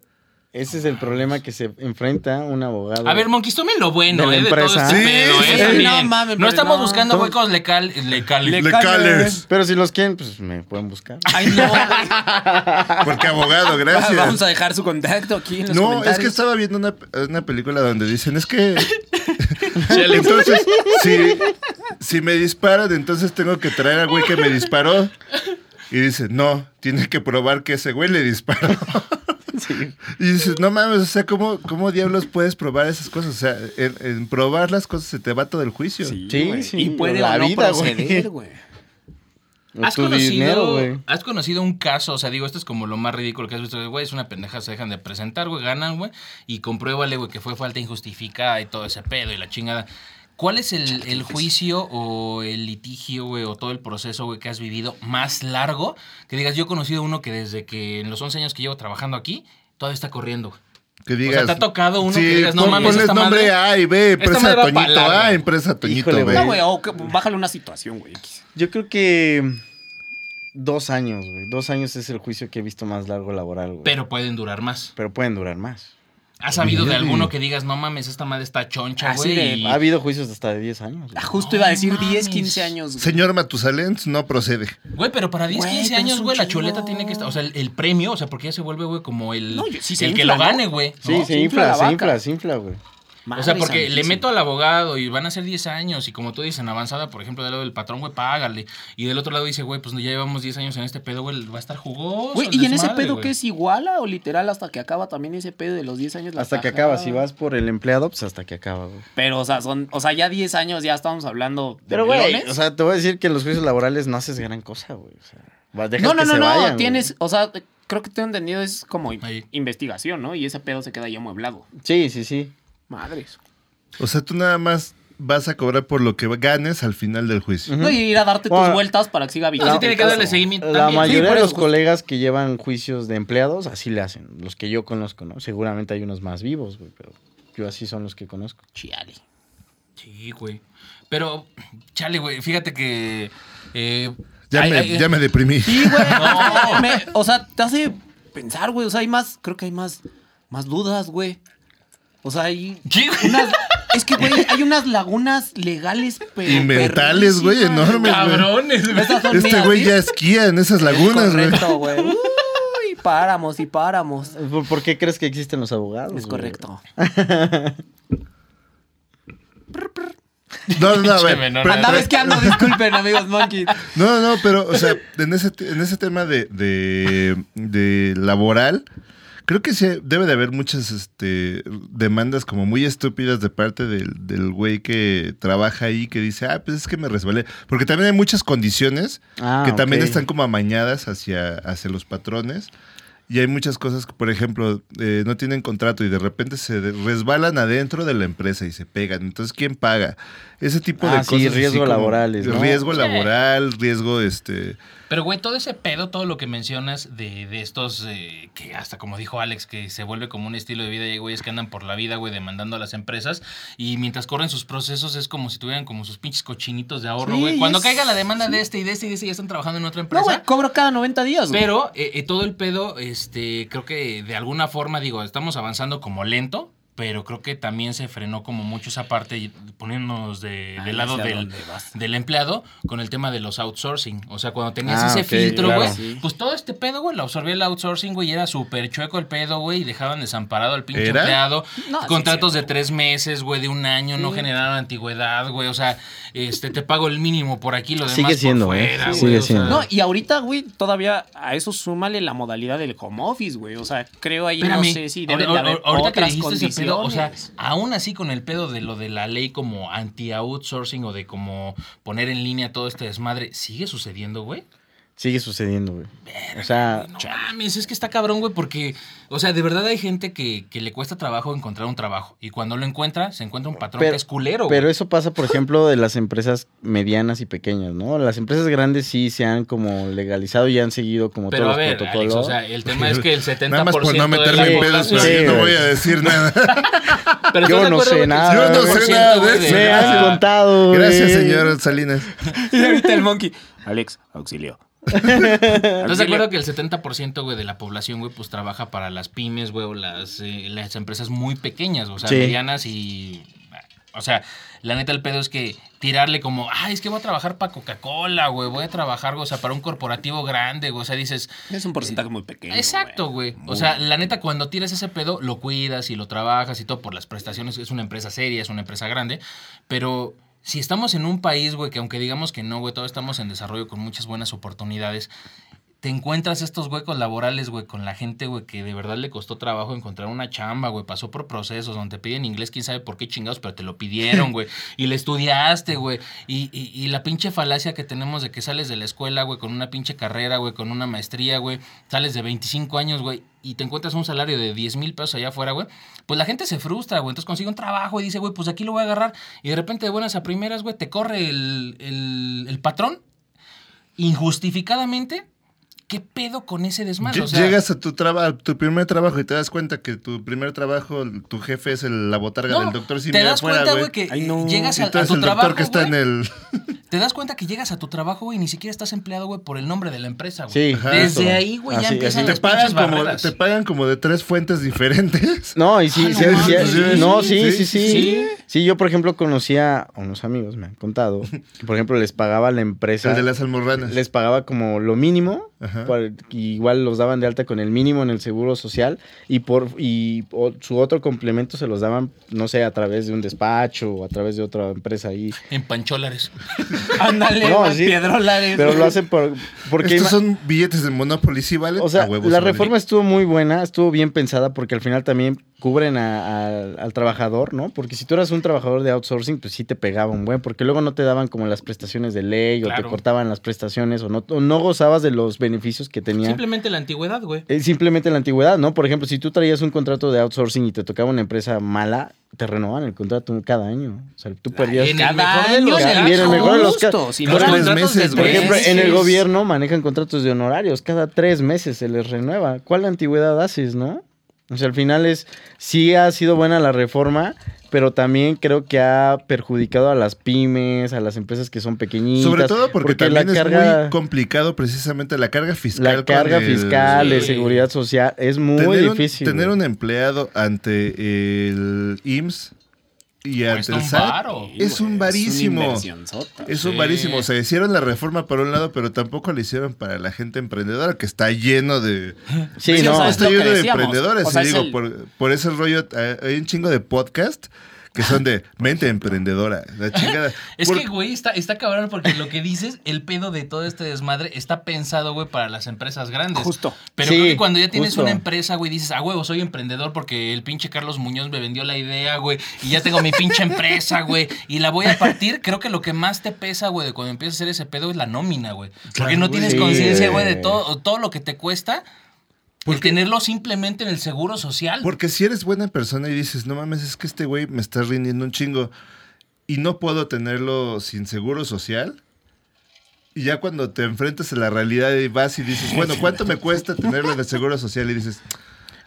ese es el problema que se enfrenta un abogado. A ver, Monquis, tomen lo bueno, De la eh, de todo empresa. este Sí, pedo, sí, eh, sí. también. No mames, No estamos no. buscando huecos lecal, lecales. Le- Lecales. Pero si los quieren, pues me pueden buscar. Ay, no. güey. <laughs> Porque abogado, Vamos gracias. a dejar su contacto aquí en los No, comentarios. es que estaba viendo una, una película donde dicen, es que... <laughs> entonces, <laughs> si, si me disparan, entonces tengo que traer al güey que me disparó. Y dice, no, tiene que probar que ese güey le disparó. Y dices, no mames, o sea, ¿cómo, ¿cómo diablos puedes probar esas cosas? O sea, en, en probar las cosas se te va todo el juicio. Sí, Sí, sí, Y puede la o no vida, güey. proceder, <laughs> güey. ¿Has conocido, dinero. ¿Has conocido un caso? O sea, digo, esto es como lo más ridículo que has visto. Güey, es una pendeja, se dejan de presentar, güey, ganan, güey. Y compruébale, güey, que fue falta injustificada y todo ese pedo y la chingada. ¿Cuál es el, el juicio o el litigio, güey, o todo el proceso, güey, que has vivido más largo? Que digas, yo he conocido uno que desde que en los 11 años que llevo trabajando aquí, todavía está corriendo, güey. Que digas, ¿te ha tocado uno sí, que digas, no pon- mames, ponle esta nombre madre- A y B, empresa Toñito. A, empresa Toñito Híjole, B. No, güey, o que- bájale una situación, güey. Yo creo que dos años, güey. Dos años es el juicio que he visto más largo laboral, güey. Pero pueden durar más. Pero pueden durar más. ¿Has sabido de alguno que digas, no mames, esta madre está choncha, Así güey? de- y- Ha habido juicios hasta de 10 años. güey. Ah, Justo iba a decir No 10, mames. 15 años. güey. Señor Matusalén, no procede. Güey, pero para 10, Güey, 15 pero es años, un güey, la chingo. chuleta tiene que estar. O sea, el, el premio, o sea, porque ya se vuelve, güey, como el, No, yo- sí se el que infla, lo ¿no? gane, güey. Sí, ¿no? se Se infla infla, la se vaca. infla, se infla, güey. O sea, porque le meto al abogado y van a ser 10 años. Y como tú dices, en avanzada, por ejemplo, del lado del patrón, güey, págale. Y del otro lado dice, güey, pues ya llevamos 10 años en este pedo, güey, va a estar jugoso. Güey, ¿y en ese pedo güey. qué es iguala o literal hasta que acaba también ese pedo de los 10 años? la Hasta que acaba. Si vas por el empleado, pues hasta que acaba, güey. Pero, o sea, son, o sea, ya 10 años ya estamos hablando de Pero, güey, o sea, te voy a decir que en los juicios laborales no haces gran cosa, güey. O sea, vas- dejas no, no, que no, se no, vayan, güey. tienes, o sea, creo que tengo entendido es como Ahí. investigación, ¿no? Y ese pedo se queda ya amueblado. Sí, sí, sí. Madres. O sea, tú nada más vas a cobrar por lo que ganes al final del juicio. No, y ir a darte tus vueltas para que siga No, vigente. sí tiene que darle seguimiento. La también. mayoría de los justo. colegas que llevan juicios de empleados así le hacen. Los que yo conozco, ¿no? Seguramente hay unos más vivos, güey, pero yo así son los que conozco. Chiale. Sí, güey. Pero, chale, güey, fíjate que. eh, Ya, hay- me, hay- ya me deprimí. Sí, güey. <laughs> No. Me- o sea, te hace pensar, güey. O sea, hay más, creo que hay más, más dudas, güey. O sea, hay unas, es que, güey, hay unas lagunas legales, pero Y mentales, güey, enormes. Cabrones, güey. Este güey ya esquía en esas lagunas, güey. Correcto, güey. Uy, páramos y páramos. ¿Por, qué crees que existen los abogados? Es correcto. No, no, no, a ver. Andaba esquiando, <laughs> disculpen, amigos monkeys. No, no, pero, o sea, en ese, en ese tema de, de, de laboral, creo que sí debe de haber muchas este, demandas como muy estúpidas de parte del, del güey que trabaja ahí, que dice, ah, pues es que me resbalé. Porque también hay muchas condiciones Ah, que también están como amañadas hacia, hacia los patrones. Y hay muchas cosas que, por ejemplo, eh, no tienen contrato y de repente se resbalan adentro de la empresa y se pegan. Entonces, ¿quién paga? Ese tipo de Ah, sí, cosas. así riesgo como laborales, ¿no? Riesgo Sí. laboral, riesgo, este... Pero, güey, todo ese pedo, todo lo que mencionas de, de estos, eh, que hasta como dijo Alex, que se vuelve como un estilo de vida y hay güeyes que andan por la vida, güey, demandando a las empresas y mientras corren sus procesos es como si tuvieran como sus pinches cochinitos de ahorro, Sí, güey. Cuando es- caiga la demanda de este y de este y de este ya están trabajando en otra No, empresa. güey, cobro cada 90 días, güey. Pero eh, eh, todo el pedo, este, creo que de alguna forma, digo, estamos avanzando como lento, pero creo que también se frenó como mucho esa parte, poniéndonos de, Ah, del lado del, del empleado con el tema de los outsourcing. O sea, cuando tenías Ah, ese ok, filtro, claro. güey, Sí. pues todo este pedo, güey, lo absorbía el outsourcing, güey, y era súper chueco el pedo, güey, y dejaban desamparado al pinche ¿Era? empleado. No, sí, Contratos sí. de tres meses, güey, de un año, no generaron antigüedad, güey. O sea, este, te pago el mínimo por aquí, lo demás Sigue siendo, por ¿eh? fuera, Sí, güey, sigue o sea, siendo. No, y ahorita, güey, todavía a eso súmale la modalidad del home office, güey. O sea, creo ahí, Espérame, no sé si deben ahor- de haber ahor- ahorita que otras dijiste o sea, aún así con el pedo de lo de la ley como anti-outsourcing o de como poner en línea todo este desmadre, ¿sigue sucediendo, güey? Sigue sucediendo, güey. O sea, No mames, es que está cabrón, güey, porque, o sea, de verdad hay gente que, que le cuesta trabajo encontrar un trabajo. Y cuando lo encuentra, se encuentra un patrón Pero- que es culero, güey. Pero eso pasa, por ejemplo, de las empresas medianas y pequeñas, ¿no? Las empresas grandes sí se han como legalizado y han seguido como Pero a todos ver, los protocolos. Alex, o sea, el tema es que el 70% <laughs> Nada más por no la en pedos, Sí, yo no voy a decir nada. <laughs> Pero Yo ¿estás de no sé nada, Yo no sé 70%, nada de eso. Me han contado. Gracias, señor Salinas. Y <laughs> ahorita el monkey. Alex, auxilio. ¿Estás de acuerdo que el 70% güey, de la población, güey, pues trabaja para las pymes, güey, o las, eh, las empresas muy pequeñas, o sea, Sí. medianas y... O sea, la neta el pedo es que tirarle como, ay, es que voy a trabajar para Coca-Cola, güey, voy a trabajar, o sea, para un corporativo grande, güey, o sea, dices... Es un porcentaje muy pequeño. Exacto, güey. O sea, la neta, cuando tiras ese pedo, lo cuidas y lo trabajas y todo por las prestaciones. Es una empresa seria, es una empresa grande. Pero si estamos en un país, güey, que aunque digamos que no, güey, todos estamos en desarrollo con muchas buenas oportunidades, te encuentras estos huecos laborales, güey, con la gente, güey, que de verdad le costó trabajo encontrar una chamba, güey, pasó por procesos donde te piden inglés, quién sabe por qué chingados, pero te lo pidieron, <laughs> güey, y le estudiaste, güey, y, y, y la pinche falacia que tenemos de que sales de la escuela, güey, con una pinche carrera, güey, con una maestría, güey, sales de 25 años, güey, y te encuentras un salario de 10 mil pesos allá afuera, güey, pues la gente se frustra, güey, entonces consigue un trabajo y dice, güey, pues aquí lo voy a agarrar, y de repente de buenas a primeras, güey, te corre el, el, el patrón injustificadamente. ¿Qué pedo con ese desmadre? O sea, Llegas a tu, traba- a tu primer trabajo y te das cuenta que tu primer trabajo, tu jefe es el- la botarga no, del doctor Simi te das afuera, cuenta, güey. que Ay, no. llegas a, tú a eres tu el trabajo, doctor que está en el... <laughs> te das cuenta que llegas a tu trabajo, güey, y ni siquiera estás empleado, güey, por el nombre de la empresa, güey. Sí, Ajá. Desde ahí, güey, ya Así- empiezan así Te pagan, como, barreras. te pagan como de tres fuentes diferentes. <laughs> No, y sí, Ah, no sí, mames, sí, sí, no, sí, sí, sí, sí, sí, sí. sí. yo, por ejemplo, conocía a unos amigos, me han contado, que, por ejemplo, les pagaba la empresa, El de las almorranas. les pagaba como lo mínimo, Ajá. y igual los daban de alta con el mínimo en el seguro social, y por y o- su otro complemento se los daban, no sé, a través de un despacho o a través de otra empresa ahí. En pancholares. <laughs> <laughs> Ándale, No, sí, piedrolares. Pero lo hacen por, porque... Estos son billetes de Monopoly, ¿sí vale? O sea, A huevos, la vale. reforma estuvo muy buena, estuvo bien pensada porque al final también cubren a- a- al trabajador, ¿no? Porque si tú eras un trabajador de outsourcing, pues sí te pegaba un buen, porque luego no te daban como las prestaciones de ley o te cortaban las prestaciones o no, o no gozabas de los beneficios que tenía. Simplemente la antigüedad, güey. eh, Simplemente la antigüedad, ¿no? Por ejemplo, si tú traías un contrato de outsourcing y te tocaba una empresa mala, te renovaban el contrato cada año. O sea, tú perdías... en el de los en el casos. mejor de los ca- Justo, si Los no Cada eran- tres contratos de meses, Por ejemplo, en el gobierno manejan contratos de honorarios. Cada tres meses se les renueva. ¿Cuál antigüedad haces, no? O sea, al final es... Sí ha sido buena la reforma, pero también creo que ha perjudicado a las pymes, a las empresas que son pequeñitas. Sobre todo porque, también la es muy complicado precisamente la carga fiscal. la carga el- fiscal de seguridad social es muy tener un- difícil. tener un empleado ante el IMSS y un SAT varo. es un varísimo. Es un Sí. varísimo. O sea, hicieron la reforma por un lado, pero tampoco la hicieron para la gente emprendedora, que está lleno de. <laughs> Sí, Sí, o no. está lleno de emprendedores. O sea, y es digo, el- por, por ese rollo, eh, hay un chingo de podcast que son de mente emprendedora. La <laughs> chingada. Es Por- que, güey, está, está cabrón porque lo que dices, el pedo de todo este desmadre está pensado, güey, para las empresas grandes. Justo. Pero Sí, creo que cuando ya tienes justo. una empresa, güey, dices, ah, huevo, soy emprendedor porque el pinche Carlos Muñoz me vendió la idea, güey, y ya tengo mi pinche empresa, güey, y la voy a partir. Creo que lo que más te pesa, güey, de cuando empiezas a hacer ese pedo es la nómina, güey. Porque Claro, no tienes Sí, conciencia, güey, de todo, todo lo que te cuesta. El tenerlo simplemente en el seguro social. Porque si eres buena persona y dices, no mames, es que este güey me está rindiendo un chingo y no puedo tenerlo sin seguro social. Y ya cuando te enfrentas a la realidad y vas y dices, bueno, ¿cuánto me cuesta tenerlo en el seguro social? Y dices,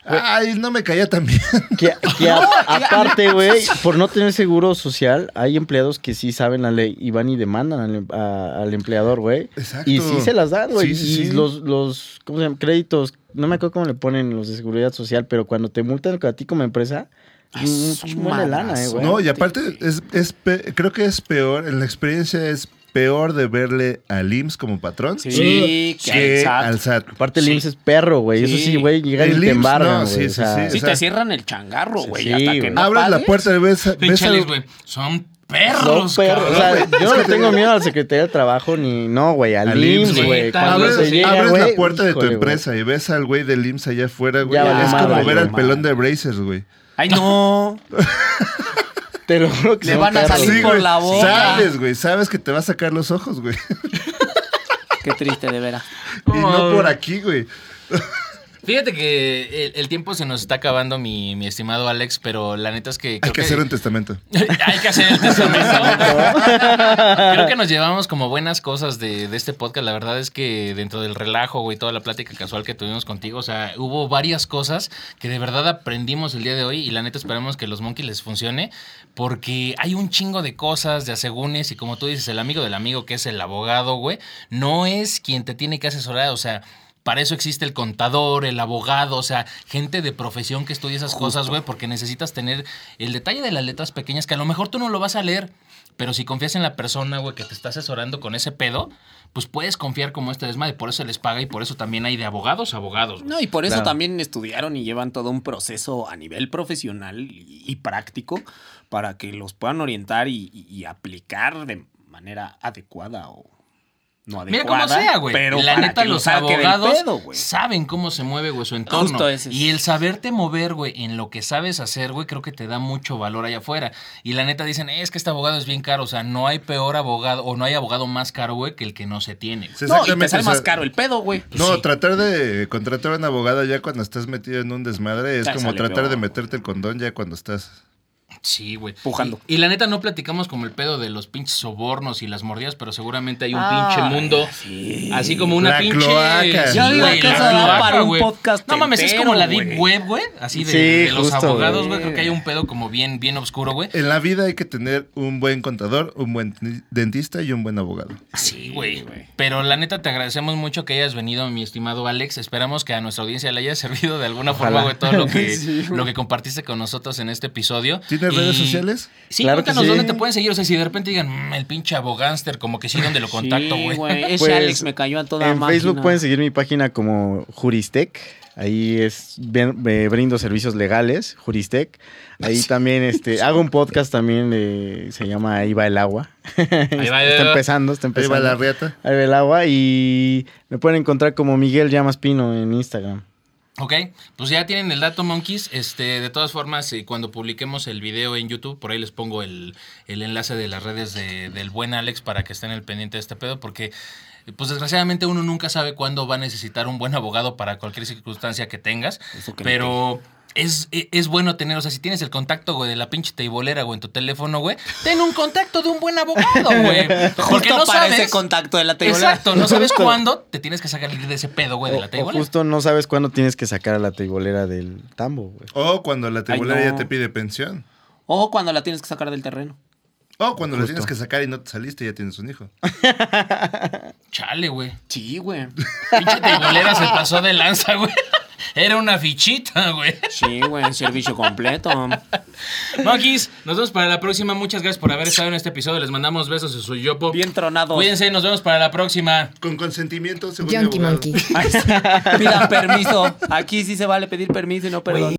ay, no me caía tan bien. Que, que a- <laughs> aparte, güey, por no tener seguro social, hay empleados que sí saben la ley y van y demandan al, em- a- al empleador, güey. Exacto. Y sí se las dan, güey. Sí, sí, y sí. los, los, ¿cómo se llama? Créditos, no me acuerdo cómo le ponen los de seguridad social, pero cuando te multan a ti como empresa, Un buen de lana, eh, güey. No, y aparte, es, es creo que es peor, en la experiencia es peor de verle al IMSS como patrón Sí, que que al al SAT. Aparte el IMSS es perro, güey. Eso Sí. sí, güey, llegan El y te no, sí, sí, sí. Sí, o sea, te cierran el changarro, güey. sí, hasta que no Abres la puerta y ves, ves Pinchales, al- güey. Son No, perros, perro. O sea, yo no le tengo miedo al Secretaría de Trabajo ni. No, güey, al, Al IMSS, güey. Abres- se Abres, llega, abres güey, la puerta de tu empresa y ves al güey del IMSS allá afuera, güey. Es como madre, ver al pelón de Brazers, güey. Ay, no. <laughs> Te lo juro que Le van a salir Sí, por güey. la boca. Sabes, güey. Sabes que te va a sacar los ojos, güey. Qué triste, de veras. Y no por aquí, güey. Fíjate que el, el tiempo se nos está acabando, mi, mi estimado Alex, pero la neta es que. Hay que hacer un testamento. <laughs> Hay que hacer el <laughs> testamento. Creo que nos llevamos como buenas cosas de, de este podcast. La verdad es que dentro del relajo, güey, toda la plática casual que tuvimos contigo, o sea, hubo varias cosas que de verdad aprendimos el día de hoy y la neta esperamos que los monkeys les funcione porque hay un chingo de cosas, de asegúnes y como tú dices, el amigo del amigo que es el abogado, güey, no es quien te tiene que asesorar, o sea... Para eso existe el contador, el abogado, o sea, gente de profesión que estudia esas cosas, güey, porque necesitas tener el detalle de las letras pequeñas que a lo mejor tú no lo vas a leer, pero si confías en la persona, güey, que te está asesorando con ese pedo, pues puedes confiar como este desmadre, por eso les paga y por eso también hay de abogados a abogados. güey. No, y por eso Claro. también estudiaron y llevan todo un proceso a nivel profesional y, y práctico para que los puedan orientar y, y- y aplicar de manera adecuada o no Mira, adecuada. como sea, güey. Pero La neta, los abogados pedo, güey. saben cómo se mueve, güey, su entorno. Justo ese es. Y el saberte mover, güey, en lo que sabes hacer, güey, creo que te da mucho valor allá afuera. Y la neta dicen, "Eh, es que este abogado es bien caro. O sea, no hay peor abogado o no hay abogado más caro, güey, que el que no se tiene. Sí, No, y te sale más caro el pedo, güey. No, Sí. tratar de contratar a un abogado ya cuando estás metido en un desmadre es Te como tratar peor, de meterte el condón ya cuando estás. Sí, güey. Pujando. Y, y la neta no platicamos como el pedo de los pinches sobornos y las mordidas, pero seguramente hay un Ah, pinche mundo. sí. Así como una La pinche. cloaca. Yo digo que eso da para un güey. podcast No mames, es como la deep web, güey. Así de, Sí, de los justo, abogados, güey. Creo que hay un pedo como bien, bien oscuro, güey. En la vida hay que tener un buen contador, un buen dentista y un buen abogado. Sí, güey. Pero la neta te agradecemos mucho que hayas venido, mi estimado Alex. Esperamos que a nuestra audiencia le haya <laughs> servido de alguna forma, güey, todo lo que, <laughs> Sí, lo que compartiste con nosotros en este episodio. ¿Tienes Y- redes sociales? Sí, Claro que cuéntanos sí. dónde te pueden seguir. O sea, si de repente digan, "Mm, el pinche abogánster, como que sí, ¿dónde lo contacto, Sí, güey? <laughs> Ese Pues, Alex me cayó a toda En máquina. Facebook pueden seguir mi página como Juristec. Ahí es brindo servicios legales, Juristec. Ahí <laughs> también este hago un podcast también eh, se llama Ahí va el agua. Ahí va, <laughs> está empezando, está Ahí empezando. va la riata. Ahí va el agua y me pueden encontrar como Miguel Llamas Pino en Instagram. Ok, pues ya tienen el dato, monkeys. Este, de todas formas, eh, cuando publiquemos el video en YouTube, por ahí les pongo el, el enlace de las redes de- del buen Alex para que estén al pendiente de este pedo, porque, pues desgraciadamente uno nunca sabe cuándo va a necesitar un buen abogado para cualquier circunstancia que tengas. Que pero es, e- es bueno tener, o sea, si tienes el contacto, güey, de la pinche teibolera, güey, en tu teléfono, güey, ten un contacto de un buen abogado, <laughs> güey. Porque Justo no para sabes. ese contacto de la teoría. Exacto, no sabes Justo. cuándo te tienes que sacar de ese pedo, güey, de O, la o teibolera. justo no sabes cuándo tienes que sacar a la teibolera del tambo, güey. O cuando la Ay, no. ya te pide pensión. O cuando la tienes que sacar del terreno. O cuando Justo. tienes que sacar y no te saliste ya tienes un hijo. <laughs> Chale, güey. Sí, güey. Pinche teibolera se pasó de lanza, güey. Era una fichita, güey. Sí, güey, servicio completo. Monkeys, nos vemos para la próxima. Muchas gracias por haber estado en este episodio. Les mandamos besos en su yopo. Bien tronado. Cuídense, nos vemos para la próxima. Con consentimiento, según abogado. Monkey. Pidan permiso. Aquí sí se vale pedir permiso y no perdón.